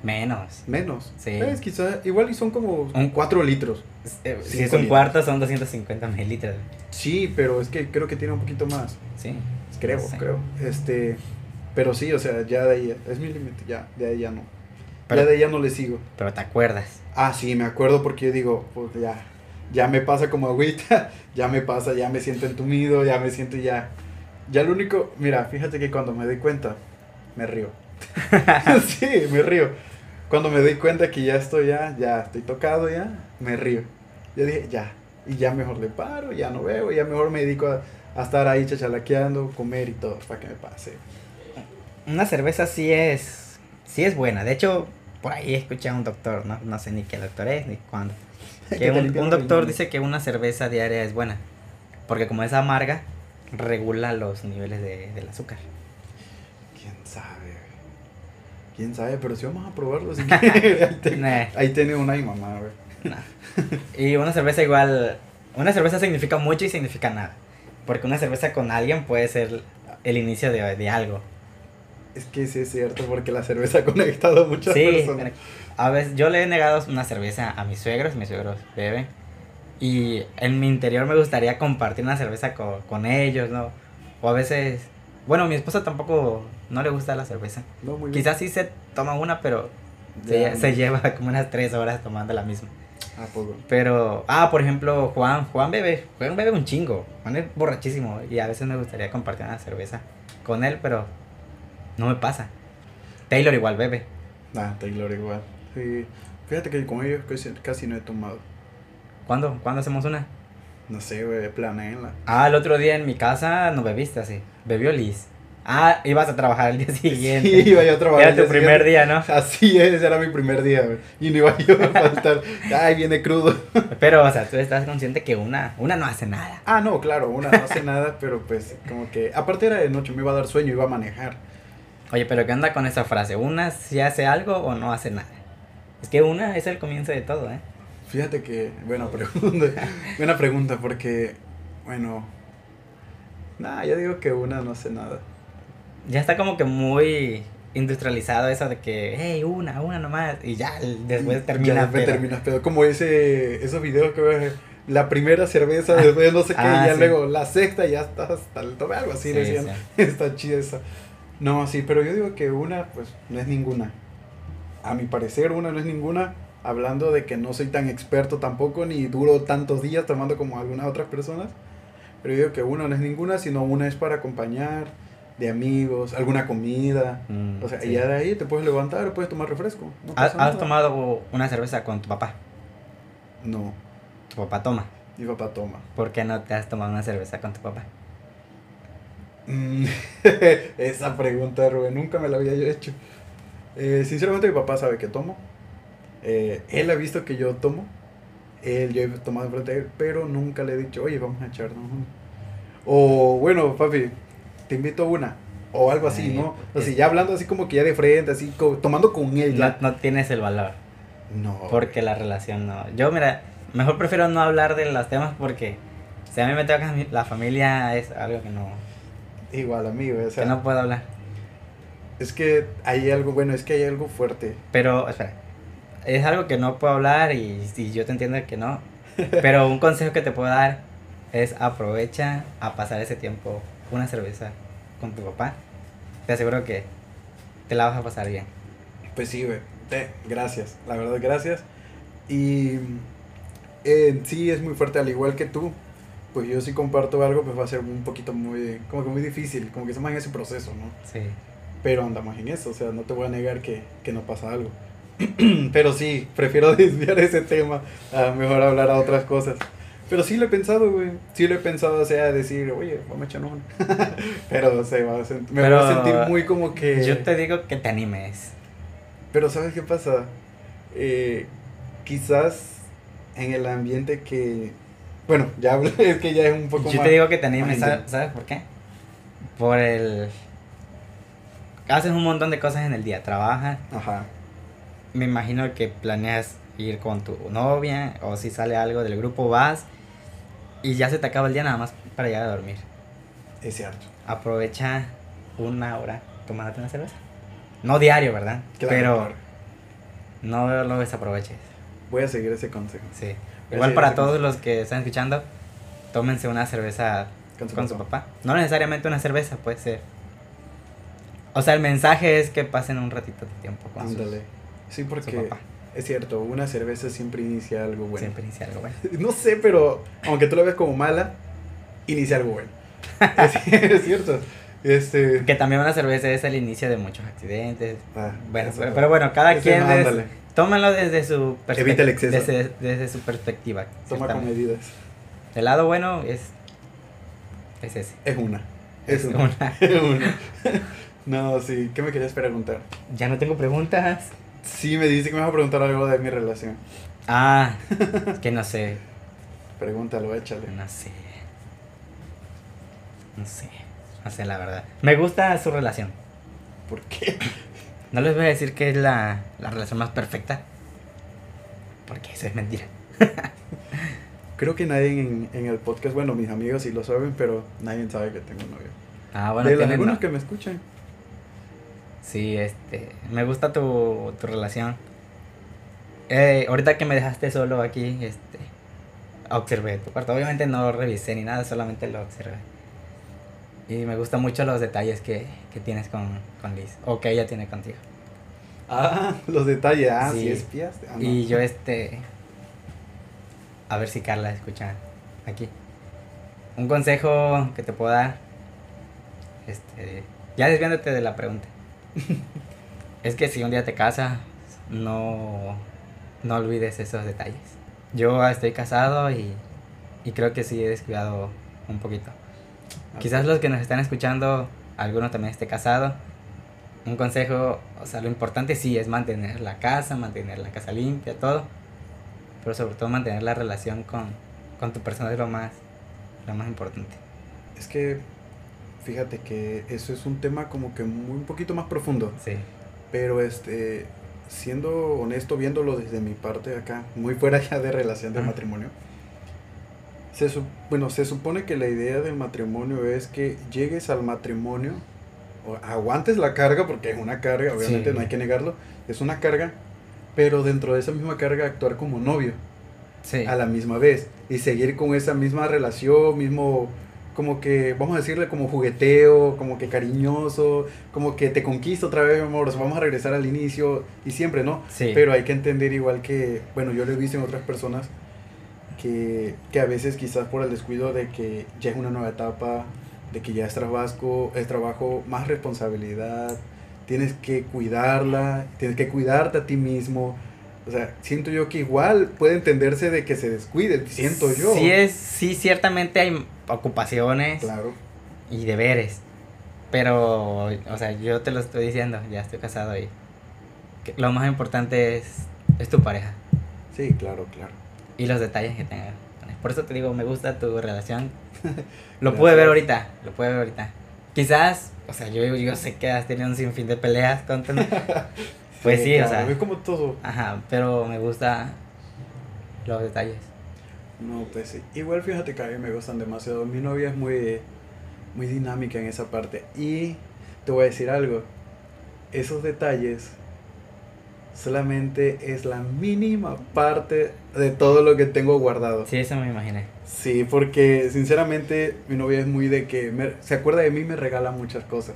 Menos. Menos. Sí. Es quizá, igual y son como Un- 4 litros. Eh, si es un litros. cuarto son 250 mililitros. Sí, pero es que creo que tiene un poquito más. Sí. Creo, Sí. creo. Este, pero sí, o sea, ya de ahí, es mi límite, ya, de ahí ya no. Pero- ya de ahí ya no le sigo. Pero te acuerdas. Ah, sí, me acuerdo porque yo digo, pues ya, ya me pasa como agüita, *laughs* ya me pasa, ya me siento entumido, ya me siento ya. Ya lo único, mira, fíjate que cuando me doy cuenta, me río. *laughs* sí, me río. Cuando me doy cuenta que ya estoy ya, ya estoy tocado ya, me río. Yo dije, ya, y ya mejor le paro, ya no veo, ya mejor me dedico a, estar ahí chachalaqueando, comer y todo, para que me pase. Una cerveza sí es. Sí es buena. De hecho, por ahí escuché a un doctor, ¿no? No sé ni qué doctor es ni cuándo. *laughs* Que un, un doctor dice que una cerveza diaria es buena. Porque como es amarga, regula los niveles de, del azúcar. ¿Quién sabe? ¿Quién sabe? Pero si vamos a probarlo, así que ahí, te- Nah. ahí tiene una y mamá, güey. Y una cerveza igual. Una cerveza significa mucho y significa nada. Porque una cerveza con alguien puede ser el inicio de, de algo. Es que sí es cierto, porque la cerveza ha conectado a muchas Sí, personas. a veces yo le he negado una cerveza a mis suegros, mis suegros beben. Y en mi interior me gustaría compartir una cerveza con, con ellos, ¿no? O a veces, bueno, mi esposa tampoco no le gusta la cerveza. No, muy bien. Quizás sí se toma una, pero se, se lleva *laughs* como unas tres horas tomando la misma. ¿A poco? Pero, ah, por ejemplo, Juan, Juan bebe, Juan bebe un chingo. Juan es borrachísimo y a veces me gustaría compartir una cerveza con él, pero no me pasa. Taylor igual bebe. Ah, Taylor igual. Sí. Fíjate que con ellos casi, casi no he tomado. ¿Cuándo? ¿Cuándo hacemos una? No sé, güey, planeenla. Ah, el otro día en mi casa no bebiste así. Bebió Liz. Ah, ibas a trabajar el día *laughs* siguiente. Sí, iba yo a trabajar. Era el tu primer día, ¿no? Así es, era mi primer día, güey. Y no iba yo a faltar. Ay, viene crudo. *laughs* Pero, o sea, tú estás consciente que una, una no hace nada. Ah, no, claro, una no hace nada, pero pues como que. Aparte era de noche, me iba a dar sueño, iba a manejar. Oye, pero ¿qué onda con esa frase? ¿Una si hace algo o no hace nada? Es que una es el comienzo de todo, ¿eh? Fíjate que, buena *laughs* pregunta, buena pregunta, porque, bueno, nada, yo digo que una no hace nada. Ya está como que muy industrializado eso de que, hey, una, una nomás. Y ya después termina. Ya después pero- terminas pedo, como ese, esos videos que ves, la primera cerveza, después no sé qué, Ah, y ya sí. luego la sexta, y ya estás hasta el tope, algo así Sí, decían, sí. *laughs* está chida esa. No, sí, pero yo digo que una, pues, no es ninguna. A mi parecer, una no es ninguna, hablando de que no soy tan experto tampoco, ni duro tantos días tomando como algunas otras personas. Pero yo digo que una no es ninguna, sino una es para acompañar, de amigos, alguna comida. Mm, O sea, sí. y ya de ahí te puedes levantar, puedes tomar refresco. no ¿Has, has tomado una cerveza con tu papá? No, Tu papá toma. mi papá toma. ¿Por qué no te has tomado una cerveza con tu papá? Mm, *laughs* Esa pregunta, Rubén, nunca me la había yo hecho. Eh, sinceramente, mi papá sabe que tomo. Eh, él ha visto que yo tomo. Él, yo he tomado enfrente de él, pero nunca le he dicho, oye, vamos a echarnos una". O, bueno, papi, te invito a una. O algo así, Ay, ¿no? O sea, es- ya hablando así como que ya de frente, así, co- tomando con él. No, ya. no tienes el valor. No. Porque la relación no. Yo, mira, mejor prefiero no hablar de los temas porque si a mí me toca la familia es algo que no, Igual, amigo. O sea, que no puedo hablar. es que hay algo, bueno, es que hay algo fuerte. Pero, espera, es algo que no puedo hablar y, y yo te entiendo que no. Pero un consejo que te puedo dar es aprovecha a pasar ese tiempo una cerveza con tu papá. Te aseguro que te la vas a pasar bien. Pues sí, güey. Eh, gracias, la verdad, gracias. Y eh, sí, es muy fuerte, al igual que tú. Pues yo si comparto algo, pues va a ser un poquito muy, como que muy difícil, como que estamos en ese proceso, ¿no? Sí. Pero andamos en eso, o sea, no te voy a negar que, que no pasa algo. *clears throat* Pero sí, prefiero *laughs* desviar ese tema a mejor hablar a otras cosas. Pero sí lo he pensado, güey. Sí lo he pensado, o sea, decir, oye, vamos a echarnos una. *laughs* Pero se va a sent- me voy a sentir muy como que... Yo te digo que te animes. Pero ¿sabes qué pasa? Eh, quizás en el ambiente que... Bueno, ya hablé, *laughs* es que ya es un poco Yo más... te digo que te animes, ¿sabes. ¿sabes por qué? Por el... Haces un montón de cosas en el día, trabajas, Ajá. me imagino que planeas ir con tu novia o si sale algo del grupo vas y ya se te acaba el día nada más para llegar a dormir. Es cierto. Aprovecha una hora tomándote una cerveza. No diario, ¿verdad? Claro, Pero claro. no lo desaproveches. Voy a seguir ese consejo. Sí. Igual para todos los que están escuchando, tómense una cerveza Con con su su, papá. papá. No necesariamente una cerveza, puede ser. O sea, el mensaje es que pasen un ratito de tiempo con sus- Ándale. Sí, su porque papá. es cierto, una cerveza siempre inicia algo bueno. Siempre inicia algo bueno. *laughs* No sé, pero aunque tú lo ves como mala, inicia algo bueno. *laughs* es, es cierto. Este. Que también una cerveza es el inicio de muchos accidentes. ah, Bueno, pero, pero bueno, cada quien es- ándale. Tómalo desde su perspectiva. Evita el exceso. Desde, desde su perspectiva. Toma con medidas. El lado bueno es es ese. Es una. Es, Es una. una. *laughs* Es una. no, sí. ¿Qué me querías preguntar? Ya no tengo preguntas. Sí, me dice que me vas a preguntar algo de mi relación. Ah, *laughs* que no sé, Pregúntalo, échale. no sé. No sé. No sé la verdad. Me gusta su relación. ¿Por qué? No les voy a decir que es la, la relación más perfecta. Porque eso es mentira. *laughs* Creo que nadie en, en el podcast, bueno, mis amigos sí lo saben, pero nadie sabe que tengo novio. Ah, bueno, de algunos no. que me escuchan. Sí, este. Me gusta tu, tu relación. Eh, ahorita que me dejaste solo aquí, este. Observé tu cuarto. Obviamente no revisé ni nada, solamente lo observé. Y me gustan mucho los detalles que, que tienes con, con Liz. O que ella tiene contigo. Ah, los detalles. Ah, sí, Sí. espiaste. Ah, no. Y yo, este. A ver si Carla escucha aquí. Un consejo que te puedo dar. Este. Ya desviándote de la pregunta. *laughs* es que si un día te casas, no. No olvides esos detalles. Yo estoy casado y. Y creo que sí he descuidado un poquito. Quizás los que nos están escuchando, alguno también esté casado. Un consejo, o sea, lo importante sí es mantener la casa, mantener la casa limpia, todo. Pero sobre todo mantener la relación con, con tu persona es lo más, lo más importante. Es que, fíjate que eso es un tema como que muy, un poquito más profundo. Sí. Pero este, siendo honesto, viéndolo desde mi parte acá, muy fuera ya de relación de matrimonio. Se, bueno, se supone que la idea del matrimonio es que llegues al matrimonio, o aguantes la carga, porque es una carga, obviamente Sí. no hay que negarlo, es una carga, pero dentro de esa misma carga actuar como novio Sí. a la misma vez y seguir con esa misma relación, mismo como que vamos a decirle como jugueteo, como que cariñoso, como que te conquisto otra vez, mi amor, o sea, vamos a regresar al inicio y siempre, ¿no? Sí. Pero hay que entender igual que, bueno, yo lo he visto en otras personas que, que a veces quizás por el descuido de que ya es una nueva etapa, de que ya es trabajo, es trabajo, más responsabilidad, tienes que cuidarla, tienes que cuidarte a ti mismo. O sea, siento yo que igual puede entenderse de que se descuide, siento yo. Sí, es, sí, ciertamente hay ocupaciones Claro. y deberes. Pero, o sea, yo te lo estoy diciendo, ya estoy casado y lo más importante es, es tu pareja Sí, claro, claro. Y los detalles que tengas. Por eso te digo, me gusta tu relación. *laughs* Lo pude ver ahorita, lo pude ver ahorita. Quizás, o sea, yo, yo sé que has tenido un sinfín de peleas con tu- *laughs* *laughs* Pues sí, o claro, sea. Es como todo. Ajá, pero me gusta los detalles. No, pues sí. Igual fíjate que a mí me gustan demasiado. Mi novia es muy, muy dinámica en esa parte. Y te voy a decir algo. Esos detalles solamente es la mínima parte de todo lo que tengo guardado. Sí, eso me imaginé. Sí, porque sinceramente mi novia es muy de que me- se acuerda de mí y me regala muchas cosas.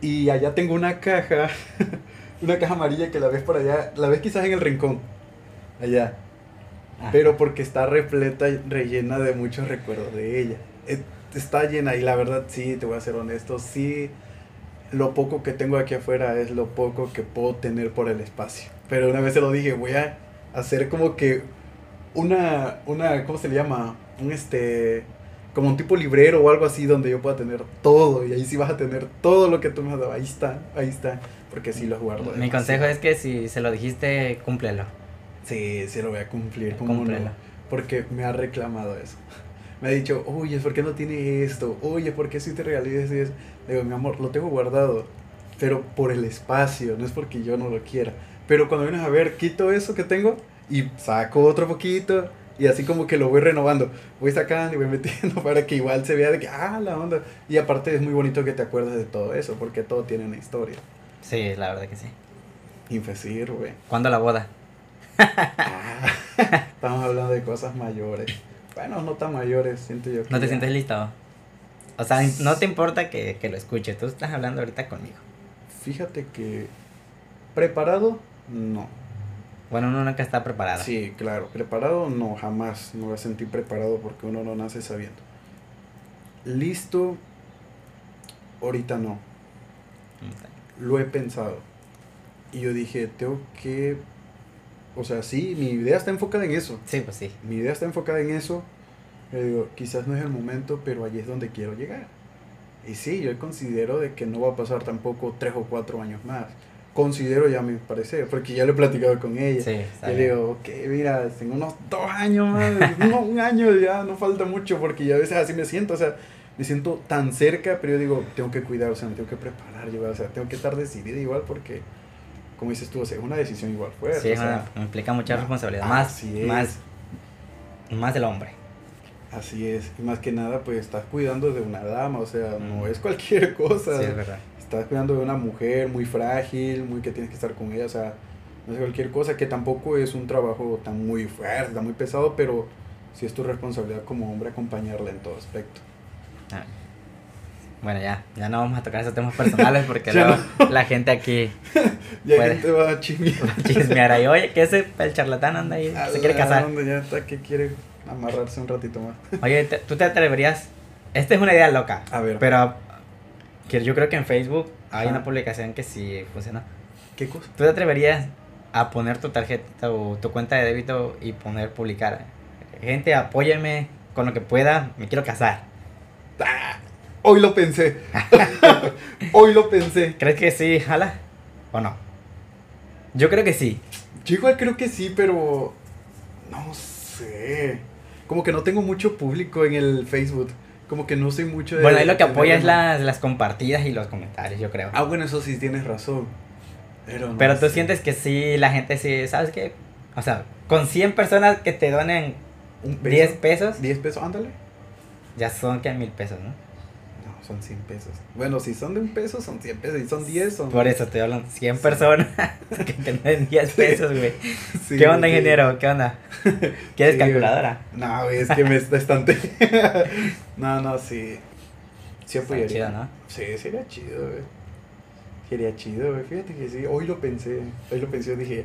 Y allá tengo una caja, *laughs* una caja amarilla que la ves por allá, la ves quizás en el rincón, allá. Ajá. Pero porque está repleta, rellena de muchos recuerdos de ella. Es- Está llena y la verdad sí, te voy a ser honesto, sí, lo poco que tengo aquí afuera es lo poco que puedo tener por el espacio. Pero una vez se lo dije, voy a hacer como que una, una, ¿cómo se le llama? Un este, como un tipo librero o algo así donde yo pueda tener todo y ahí sí vas a tener todo lo que tú me has dado. Ahí está, ahí está, porque sí los guardo. Mi consejo es que si se lo dijiste, cúmplelo. Sí, sí lo voy a cumplir, ¿cómo no? Cúmplelo. Porque me ha reclamado eso. Me ha dicho, oye, ¿por qué no tiene esto? Oye, ¿por qué si te realizas eso? Digo, mi amor, lo tengo guardado, pero por el espacio, no es porque yo no lo quiera. Pero cuando vienes a ver, quito eso que tengo y saco otro poquito y así como que lo voy renovando. Voy sacando y voy *laughs* metiendo para que igual se vea de que, ah, la onda. Y aparte es muy bonito que te acuerdes de todo eso, porque todo tiene una historia. Sí, la verdad que sí. Infecir, güey. ¿Cuándo la boda? Ah, *laughs* estamos hablando de cosas mayores. Bueno, no tan mayores, siento yo. que ¿No te ya- sientes listo? O sea, no te importa que, que lo escuche, tú estás hablando ahorita conmigo. Fíjate que. ¿Preparado? No. Bueno, uno nunca está preparado. Sí, claro. Preparado, no, jamás. No a sentir preparado porque uno no nace sabiendo. Listo. Ahorita no. Lo he pensado. Y yo dije, tengo que. O sea, sí, mi idea está enfocada en eso. Sí, pues sí. Mi idea está enfocada en eso. Yo digo, quizás no es el momento, pero allí es donde quiero llegar. Y sí, yo considero de que no va a pasar tampoco tres o cuatro años más. Considero ya mi parecer, porque ya lo he platicado con ella. Sí, Yo le digo, ok, mira, en unos dos años más, *laughs* no, un año ya, no falta mucho, porque ya a veces así me siento, o sea, me siento tan cerca, pero yo digo, tengo que cuidar, o sea, me tengo que preparar, yo, o sea, tengo que estar decidida igual, porque, como dices tú, o sea, es una decisión igual fuerte. Sí, o sea, una- implica mucha no, responsabilidad. Más, más, más del hombre. Así es, y más que nada, pues estás cuidando de una dama, o sea, no Mm. es cualquier *laughs* cosa. Sí, es verdad. Estás cuidando de una mujer muy frágil, muy que tienes que estar con ella, o sea, no es cualquier cosa, que tampoco es un trabajo tan muy fuerte, tan muy pesado, pero sí es tu responsabilidad como hombre acompañarla en todo aspecto. Ah. Bueno, ya, ya no vamos a tocar esos temas personales porque *laughs* luego la gente aquí *laughs* Ya Puede. gente va a chismear. va a chismear ahí. Oye, que ese el charlatán anda ahí, A se quiere casar. onda, Ya está que quiere amarrarse un ratito más. Oye, te- ¿tú te atreverías? Esta es una idea loca. A ver. Pero que yo creo que en Facebook hay una publicación que sí funciona. ¿Qué cosa? ¿Tú te atreverías a poner tu tarjeta o tu cuenta de débito y poner publicar? Gente, apóyame con lo que pueda, me quiero casar. Ah, hoy lo pensé. *laughs* hoy lo pensé. ¿Crees que sí, jala? ¿O no? Yo creo que sí. Yo igual creo que sí, pero no sé. Como que no tengo mucho público en el Facebook. Como que no soy mucho de. Bueno, ahí lo que apoya es las, las compartidas y los comentarios, yo creo. Ah, bueno, eso sí tienes razón. Pero, no Pero tú sé. sientes que sí, la gente sí, ¿sabes qué? O sea, con 100 personas que te donen peso. 10 pesos, 10 pesos, ándale. ya son que mil pesos, ¿no? Son 100 pesos. Bueno, si son de un peso, son 100 pesos. Y son 10, son. Por eso te hablan 100 Sí. personas *laughs* que te den 10 pesos, güey. Sí, ¿Qué onda, sí. ingeniero? ¿Qué onda? ¿Quieres calculadora? No, güey, es que me está estante. *laughs* no, no, sí. Sí apoyaría. chido, ¿no? Sí, sería chido, güey. Sería chido, güey. Fíjate que sí, hoy lo pensé. Hoy lo pensé, dije.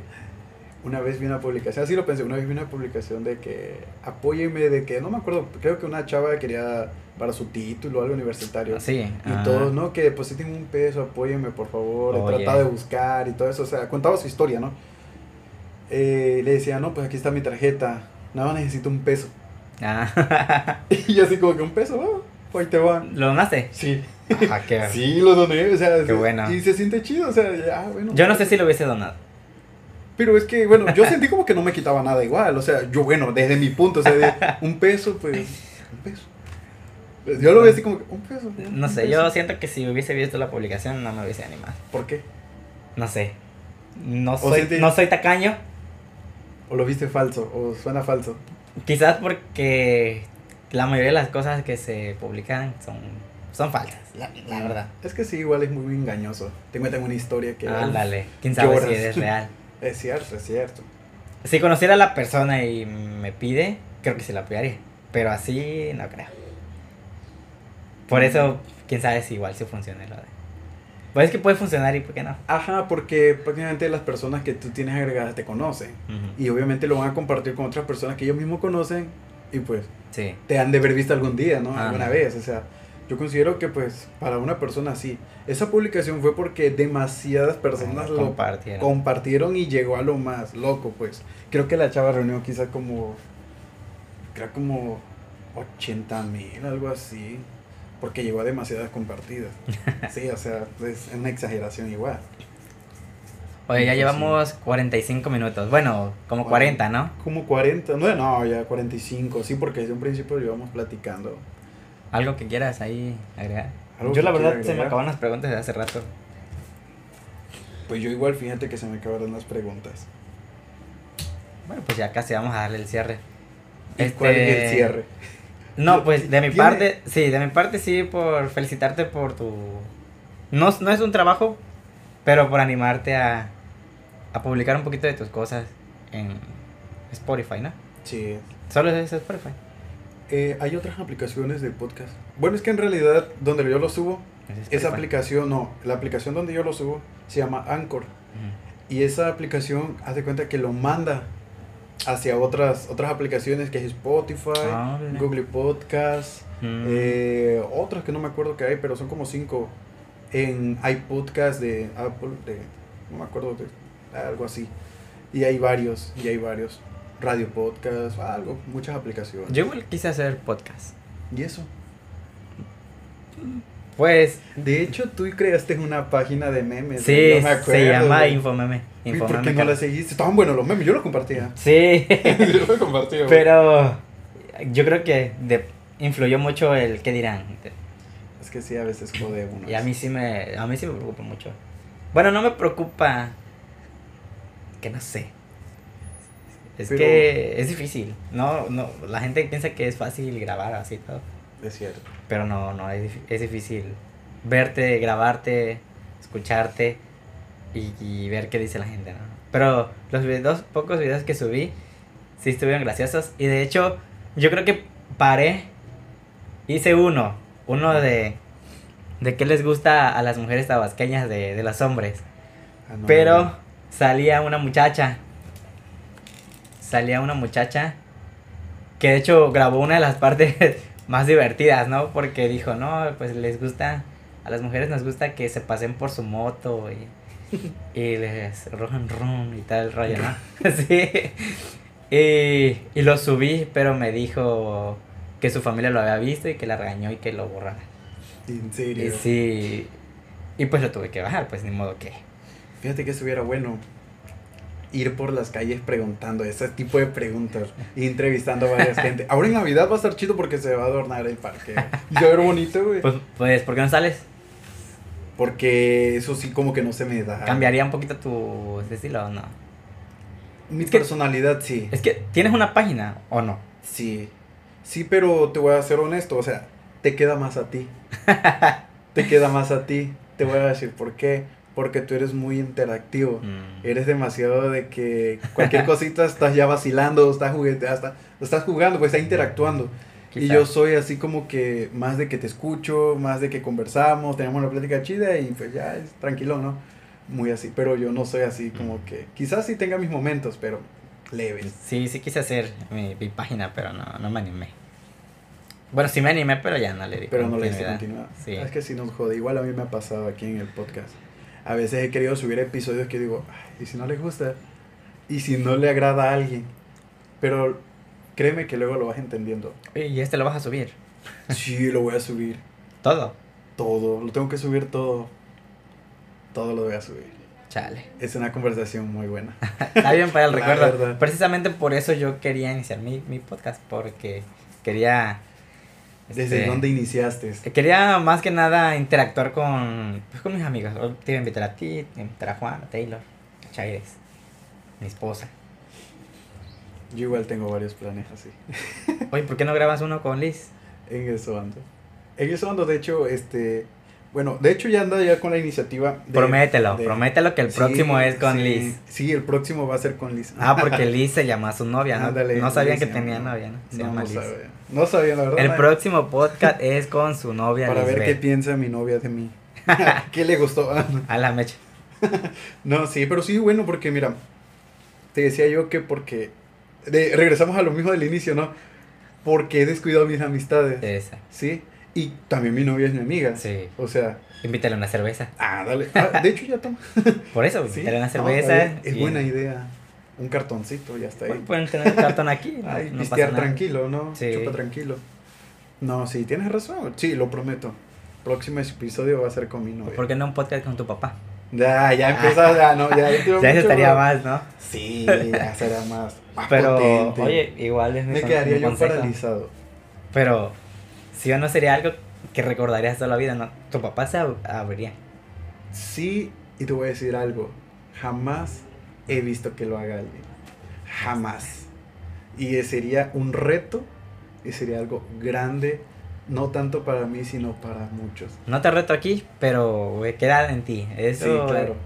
Una vez vi una publicación, así lo pensé, una vez vi una publicación de que apóyeme, de que no me acuerdo, creo que una chava quería para su título, algo universitario. Sí. Y ah. todos, ¿no? Que depositen un peso, apóyeme por favor, he Oye. tratado de buscar y todo eso, o sea, contaba su historia, ¿no? Eh, le decía, no, pues aquí está mi tarjeta, nada más necesito un peso. Ah. *laughs* Y yo así como que un peso, oh, ahí te va. ¿Lo donaste? Sí. Ah, qué- *laughs* Sí, lo doné, o sea, Qué bueno. y se siente chido, o sea, ya, bueno. Yo no sé si lo hubiese donado. Pero es que, bueno, yo sentí como que no me quitaba nada igual, o sea, yo, bueno, desde mi punto, o sea, de un peso, pues, un peso. Yo lo vi así como que, un peso. No sé, peso. yo siento que si hubiese visto la publicación no me hubiese animado. ¿Por qué? No sé. No soy, te- no soy tacaño. ¿O lo viste falso? ¿O suena falso? Quizás porque la mayoría de las cosas que se publican son, son falsas, la, la verdad. Es que sí, igual es muy engañoso. Te cuentan una historia que... Ándale, quién sabe lloras. si es real. Es cierto, es cierto. Si conociera a la persona y me pide, creo que sí la apoyaría. Pero así no creo. Por eso, quién sabe si igual sí funciona lo de. Pues es que puede funcionar y por qué no. Ajá, porque prácticamente las personas que tú tienes agregadas te conocen. Y obviamente lo van a compartir con otras personas que ellos mismos conocen y pues Sí. te han de haber visto algún día, ¿no? Ah, Alguna vez, o sea, yo considero que pues para una persona así, esa publicación fue porque demasiadas personas lo compartieron. compartieron y llegó a lo más loco, pues. Creo que la chava reunió quizá como, creo como 80 mil, algo así, porque llegó a demasiadas compartidas. *laughs* Sí, o sea, es una exageración igual. Oye, ya Sí. llevamos 45 minutos. Bueno, como 40, ¿no? Como 40, no, no, ya 45, sí, porque desde un principio llevamos platicando. Algo que quieras ahí agregar. Algo Yo la verdad se me acaban las preguntas de hace rato. Pues yo igual, fíjate que se me acabaron las preguntas. Bueno, pues ya casi vamos a darle el cierre. ¿Y cuál es el Este, cierre? *laughs* No, pues de mi ¿Tiene- parte, sí, de mi parte sí, por felicitarte por tu... No, no es un trabajo, pero por animarte a, a publicar un poquito de tus cosas en Spotify, ¿no? Sí. Solo es Spotify. Eh, hay otras aplicaciones de podcast. Bueno, es que en realidad donde yo lo subo, Es esa aplicación, no, la aplicación donde yo lo subo se llama Anchor. Y esa aplicación, haz de cuenta que lo manda hacia otras, otras aplicaciones que es Spotify, Ah. Google Podcast, Mm. eh, otras que no me acuerdo que hay, pero son como cinco. En, hay podcast de Apple, de, no me acuerdo de algo así. Y hay varios, y hay varios. Radio Podcast, algo, muchas aplicaciones. Yo igual quise hacer podcast. ¿Y eso? Pues De hecho, tú creaste una página de memes. sí, no me acuerdo, se llama güey. Infomeme. ¿Y por Infomeme qué no la seguiste? Estaban buenos los memes, yo los compartía. Sí, *laughs* yo los compartía. güey. pero yo creo que de- influyó mucho el qué dirán. Es que sí, a veces jode uno. Y a mí sí me, a mí sí me preocupa mucho. Bueno, no me preocupa que no sé. Es Pero- que es difícil. No, no, la gente piensa que es fácil grabar así todo. Es cierto. Pero no, no, es, es difícil verte, grabarte, escucharte y, y ver qué dice la gente, ¿no? Pero los videos, pocos videos que subí, sí estuvieron graciosos. Y de hecho, yo creo que paré, hice uno, uno de, de qué les gusta a las mujeres tabasqueñas de, de los hombres. Ah, no, Pero no. salía una muchacha. Salía una muchacha que de hecho grabó una de las partes *laughs* más divertidas, ¿no? Porque dijo, no, pues les gusta, a las mujeres nos gusta que se pasen por su moto y, y les rojan ron y tal rollo, ¿no? *laughs* *laughs* sí. Y, y lo subí, pero me dijo que su familia lo había visto y que la regañó y que lo borrara. En Y serio. sí. Y pues lo tuve que bajar, pues ni modo que. Fíjate que estuviera bueno ir por las calles preguntando ese tipo de preguntas y entrevistando a varias gente. Ahora en Navidad va a estar chido porque se va a adornar el parque. Y se va a ver bonito, güey. Pues, pues, ¿por qué no sales? Porque eso sí como que no se me da. ¿Cambiaría un poquito tu estilo o no? Mi Es que- personalidad sí. Es que, ¿tienes una página o no? Sí. Sí, pero te voy a ser honesto, o sea, te queda más a ti. *laughs* te queda más a ti. Te voy a decir por qué. Porque tú eres muy interactivo. Mm. Eres demasiado de que cualquier *laughs* cosita estás ya vacilando, estás juguete, hasta estás jugando, pues estás interactuando. Y Quizá. yo soy así como que más de que te escucho, más de que conversamos, tenemos una plática chida y pues ya es tranquilo, ¿no? Muy así, pero yo no soy así como que quizás sí tenga mis momentos, pero leves. Sí, sí quise hacer mi, mi página, pero no, no me animé. Bueno, sí me animé, pero ya no le di Pero no le diste continuidad. Sí. Es que sí nos jode. Igual a mí me ha pasado aquí en el podcast. A veces he querido subir episodios que digo, "Ay, ¿y si no le gusta? ¿Y si no le agrada a alguien? Pero créeme que luego lo vas entendiendo. ¿Y este lo vas a subir? Sí, lo voy a subir. Todo. Todo. Lo tengo que subir todo. Todo lo voy a subir. Chale. Es una conversación muy buena. *laughs* Está bien para el recuerdo. verdad. Precisamente por eso yo quería iniciar mi, mi podcast, porque quería... ¿Desde este, dónde iniciaste? Quería más que nada interactuar con, pues, con mis amigos. Hoy Te iba a invitar a ti, te iba a invitar a Juan, a Taylor, a Chaires, mi esposa. Yo igual tengo varios planes así. Oye, ¿por qué no grabas uno con Liz? *laughs* En eso ando. En eso ando, de hecho, este... Bueno, de hecho ya anda ya con la iniciativa. de- promételo, de- promételo que el Sí, próximo es con sí, Liz. Sí, el próximo va a ser con Liz. Ah, porque *laughs* Liz se llama a su novia, ¿no? Ándale, no sabían que tenía novia, ¿no? Se no, llama no Liz. sabía. No sabía, la verdad. El próximo podcast es con su novia Para ver qué piensa mi novia de mí. *laughs* *laughs* ¿Qué le gustó? A la mecha. no, sí, pero sí, bueno, porque mira, te decía yo que porque... de- regresamos a lo mismo del inicio, ¿no? Porque he descuidado mis amistades. Esa. ¿Sí? Y también mi novia es mi amiga. Sí. O sea, Invítale una cerveza. ah, dale. Ah, de hecho, ya toma. *laughs* Por eso, Sí. invítale una No, cerveza. es y- buena idea. Un cartoncito, ya está ahí. Bueno, pueden tener el cartón aquí. *laughs* no- Ay, no pasa pistear nada. tranquilo, ¿no? Sí. Chupa tranquilo. No, sí, tienes razón. Sí, lo prometo. Próximo episodio va a ser con mi novia. ¿Por qué no un podcast con tu papá? Ya, ya empiezas, ya, no, ya. Ya *laughs* eso estaría más, ¿no? Sí, ya será más, más Pero, potente. oye, igual es mi me quedaría yo paralizado. Pero, si o no sería algo que recordarías toda la vida, ¿no? Tu papá se ab- abriría. Sí, y te voy a decir algo. Jamás he visto que lo haga alguien. Jamás. Y sería un reto y sería algo grande, no tanto para mí, sino para muchos. No te reto aquí, pero queda en ti. Eso, sí, claro.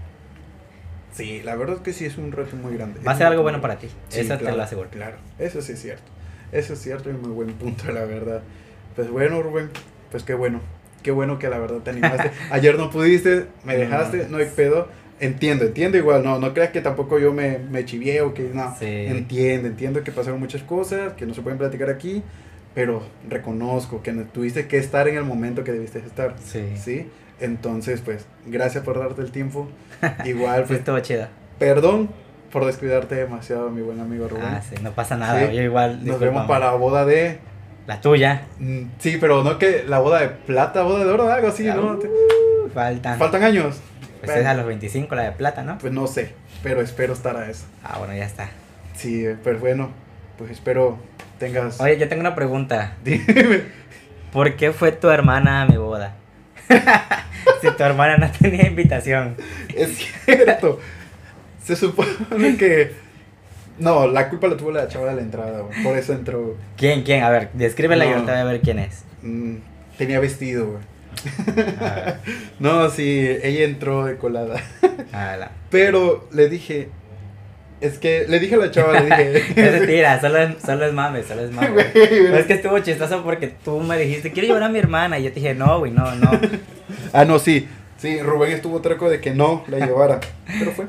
Sí, la verdad es que sí es un reto muy grande. Va a ser algo bueno para ti. Sí, Eso te claro, lo aseguro. Claro, eso sí es cierto. Eso es cierto y muy buen punto, la verdad. Pues bueno, Rubén, pues qué bueno. Qué bueno que la verdad te animaste. *laughs* Ayer no pudiste, me dejaste, no hay pedo. Entiendo, entiendo igual, no, no creas que tampoco yo me, me chivié o que no. Sí. Entiendo, entiendo que pasaron muchas cosas, que no se pueden platicar aquí, pero reconozco que no- tuviste que estar en el momento que debiste estar. Sí. ¿Sí? Entonces, pues, gracias por darte el tiempo. *laughs* Igual, Pues estuvo chido. perdón por descuidarte demasiado, mi buen amigo Rubén. Ah, sí, no pasa nada. Sí. Yo igual. Nos vemos para la boda de... La tuya. mm, Sí, pero no que la boda de plata, boda de oro, algo así, ¿no? Te- Faltan. Faltan años. Pues es a los 25 la de plata, ¿no? Pues no sé, pero espero estar a eso. Ah, bueno, ya está. Sí, pero bueno, pues espero tengas... Oye, yo tengo una pregunta. *laughs* Dime. ¿Por qué fue tu hermana a mi boda? *laughs* si tu hermana no tenía invitación. Es cierto. Se supone que... No, la culpa la tuvo la chava de la entrada, güey. Por eso entró... ¿Quién, quién? A ver, descríbela y No. ahorita voy a ver quién es. mm, tenía vestido, güey. A ver, *laughs* No, sí, ella entró de colada. Pero le dije... Es que le dije a la chava, le dije... *laughs* Es mentira, solo es, solo es mame, solo es mame. Güey, Pero es que estuvo chistoso porque tú me dijiste, quiero llevar a mi hermana. Y yo te dije, no, güey, no, no. *laughs* Ah, no, sí. Sí, Rubén estuvo traco de que no la llevara. Pero fue.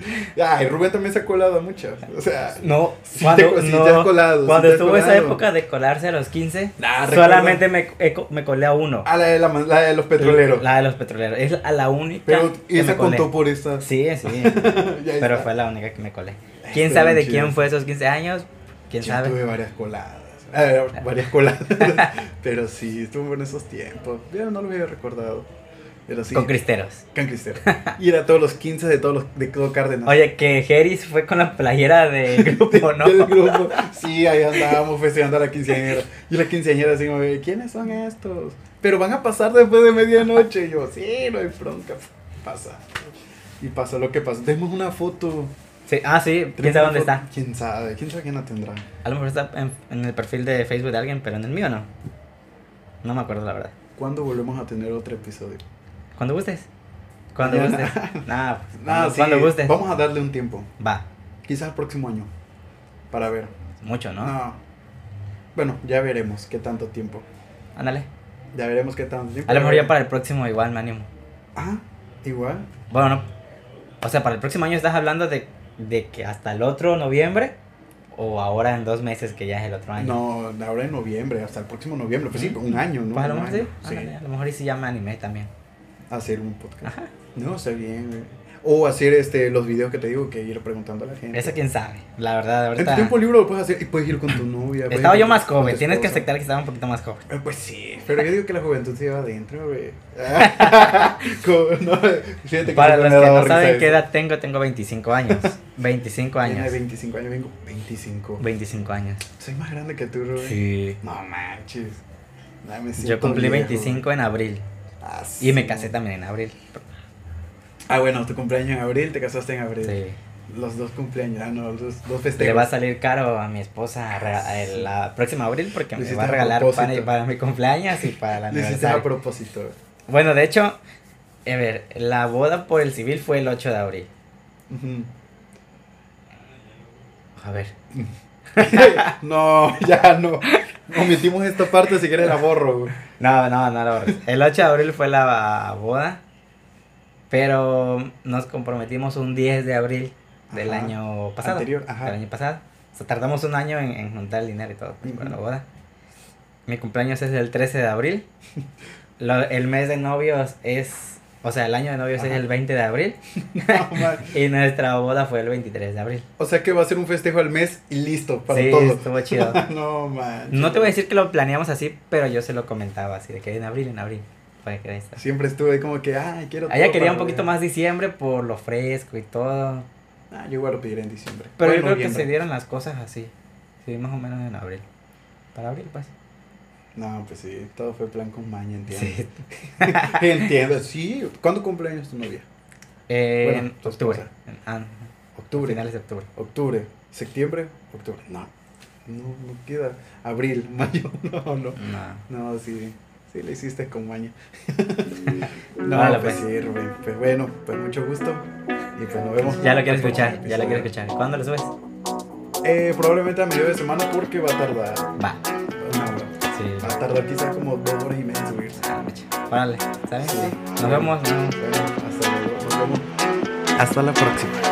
*laughs* Ay, Rubén también se ha colado a muchas. O sea, No, Sí cuando, te- sí no, te has colado, sí cuando has estuvo esa época de colarse a los 15, Ah, recuerdo. solamente me, me colé a uno. a la de, la, la de los petroleros. La de los petroleros. Es a la única Pero y esa contó por esta. Sí, sí. *laughs* Pero fue la única que me colé. ¿Quién sabe de chido. quién fue esos 15 años? ¿Quién Yo sabe? tuve varias coladas. Ah, varias coladas. *laughs* pero sí, estuvo en esos tiempos. Yo no lo había recordado. Pero sí. Con cristeros. Can Cristero. *laughs* Y era todos los 15 de todos los de todo Cárdenas. Oye, que Jeris fue con la playera *laughs* de grupo, ¿no? Del grupo. Sí, ahí andábamos festejando a la quinceañera. Y la quinceañera así como, ¿quiénes son estos? Pero van a pasar después de medianoche. Y yo, sí, no hay bronca. Pasa. Y pasó lo que pasó. Tenemos una foto. Sí, Ah, sí, quién sabe dónde está. ¿Quién sabe? ¿Quién sabe quién la tendrá? A lo mejor está en, en el perfil de Facebook de alguien, pero en el mío no. No me acuerdo la verdad. ¿Cuándo volvemos a tener otro episodio? Cuando gustes. Cuando Mañana. gustes. *laughs* Nah, pues, Nada, cuando, sí, cuando gustes. Vamos a darle un tiempo. Va. Quizás el próximo año. Para ver. Mucho, ¿no? No. Bueno, ya veremos qué tanto tiempo. Ándale. Ya veremos qué tanto tiempo. A lo mejor ya para el próximo igual me animo. Ah, igual. Bueno, no. O sea, para el próximo año estás hablando de, de que hasta el otro noviembre o ahora en dos meses que ya es el otro año. No, ahora en noviembre, hasta el próximo noviembre. Pues sí, un año, ¿no? Pues a lo mejor sí. sí. ándale, a lo mejor y sí ya me animé también. Hacer un podcast. Ajá. No, está bien, güey. O hacer este, los videos que te digo, que ir preguntando a la gente. Eso quién sabe. La verdad, En tu ahorita. tiempo libre lo puedes hacer y puedes ir con tu novia. Estaba yo más joven. Tienes que aceptar que estaba un poquito más joven. Eh, Pues sí, pero yo digo que la juventud se lleva adentro, güey. *laughs* No, que Para los que no saben qué edad tengo, tengo 25 años. *laughs* 25 Tiene años. 25 años, vengo 25. 25 años. Soy más grande que tú, Rubén. Sí. No manches. Me Yo cumplí viejo. 25 en abril. Ah, Y me casé también en abril. Ah, bueno, tu cumpleaños en abril, te casaste en abril. Sí. Los dos cumpleaños, ah, no, los dos, festejos. Le va a salir caro a mi esposa el- la próxima abril porque me va a regalar para, para mi cumpleaños y para *laughs* Lo hiciste a aniversario. propósito. Bueno, de hecho, a ver, la boda por el civil fue el 8 de abril. Ujú. A ver. *laughs* no, ya no. Omitimos esta parte, si quieres la borro, güey. No, no, no lo. El 8 de abril fue la boda, pero nos comprometimos un 10 de abril del Ajá. año pasado. Anterior, ajá. Del año pasado. O sea, tardamos un año en, en juntar el dinero y todo pues, para la boda. Mi cumpleaños es el 13 de abril. *laughs* Lo- el mes de novios es, o sea, el año de novios es Ajá. el 20 de abril. No. *laughs* Y nuestra boda fue el 23 de abril. O sea que va a ser un festejo al mes y listo para sí, todo. estuvo chido. *laughs* no, man. No te voy a decir que lo planeamos así, pero yo se lo comentaba así, de que en abril, en abril. Fue que. Siempre estuve ahí como que, ay, quiero Ella todo quería para un poquito más diciembre por lo fresco y todo. Ah, yo igual lo pediré en diciembre. Pero yo creo que noviembre. se dieron las cosas así. Sí, más o menos en abril. Para abril, pues. No, pues sí, todo fue plan con maña, entiendo. Sí. *laughs* entiendo, sí. ¿Cuándo cumpleaños tu novia? Eh, bueno, en octubre. Ah, octubre. Finales de octubre. Octubre. Septiembre, octubre. No. No, no queda. Abril, *laughs* mayo. No, no. No, no sí. Sí, le hiciste con maña. *laughs* no, vale, pues, pues. Pues bueno, pues mucho gusto. Y pues nos vemos. Ya lo quiero escuchar, ya lo quiero escuchar. ¿Cuándo lo subes? Eh, probablemente a mediados de semana porque va a tardar. Va tardó quizá como dos horas y media en subirse. Vale, ¿sabes? Sí. Nos. Nos vemos. Hasta luego. Nos vemos. Hasta la próxima.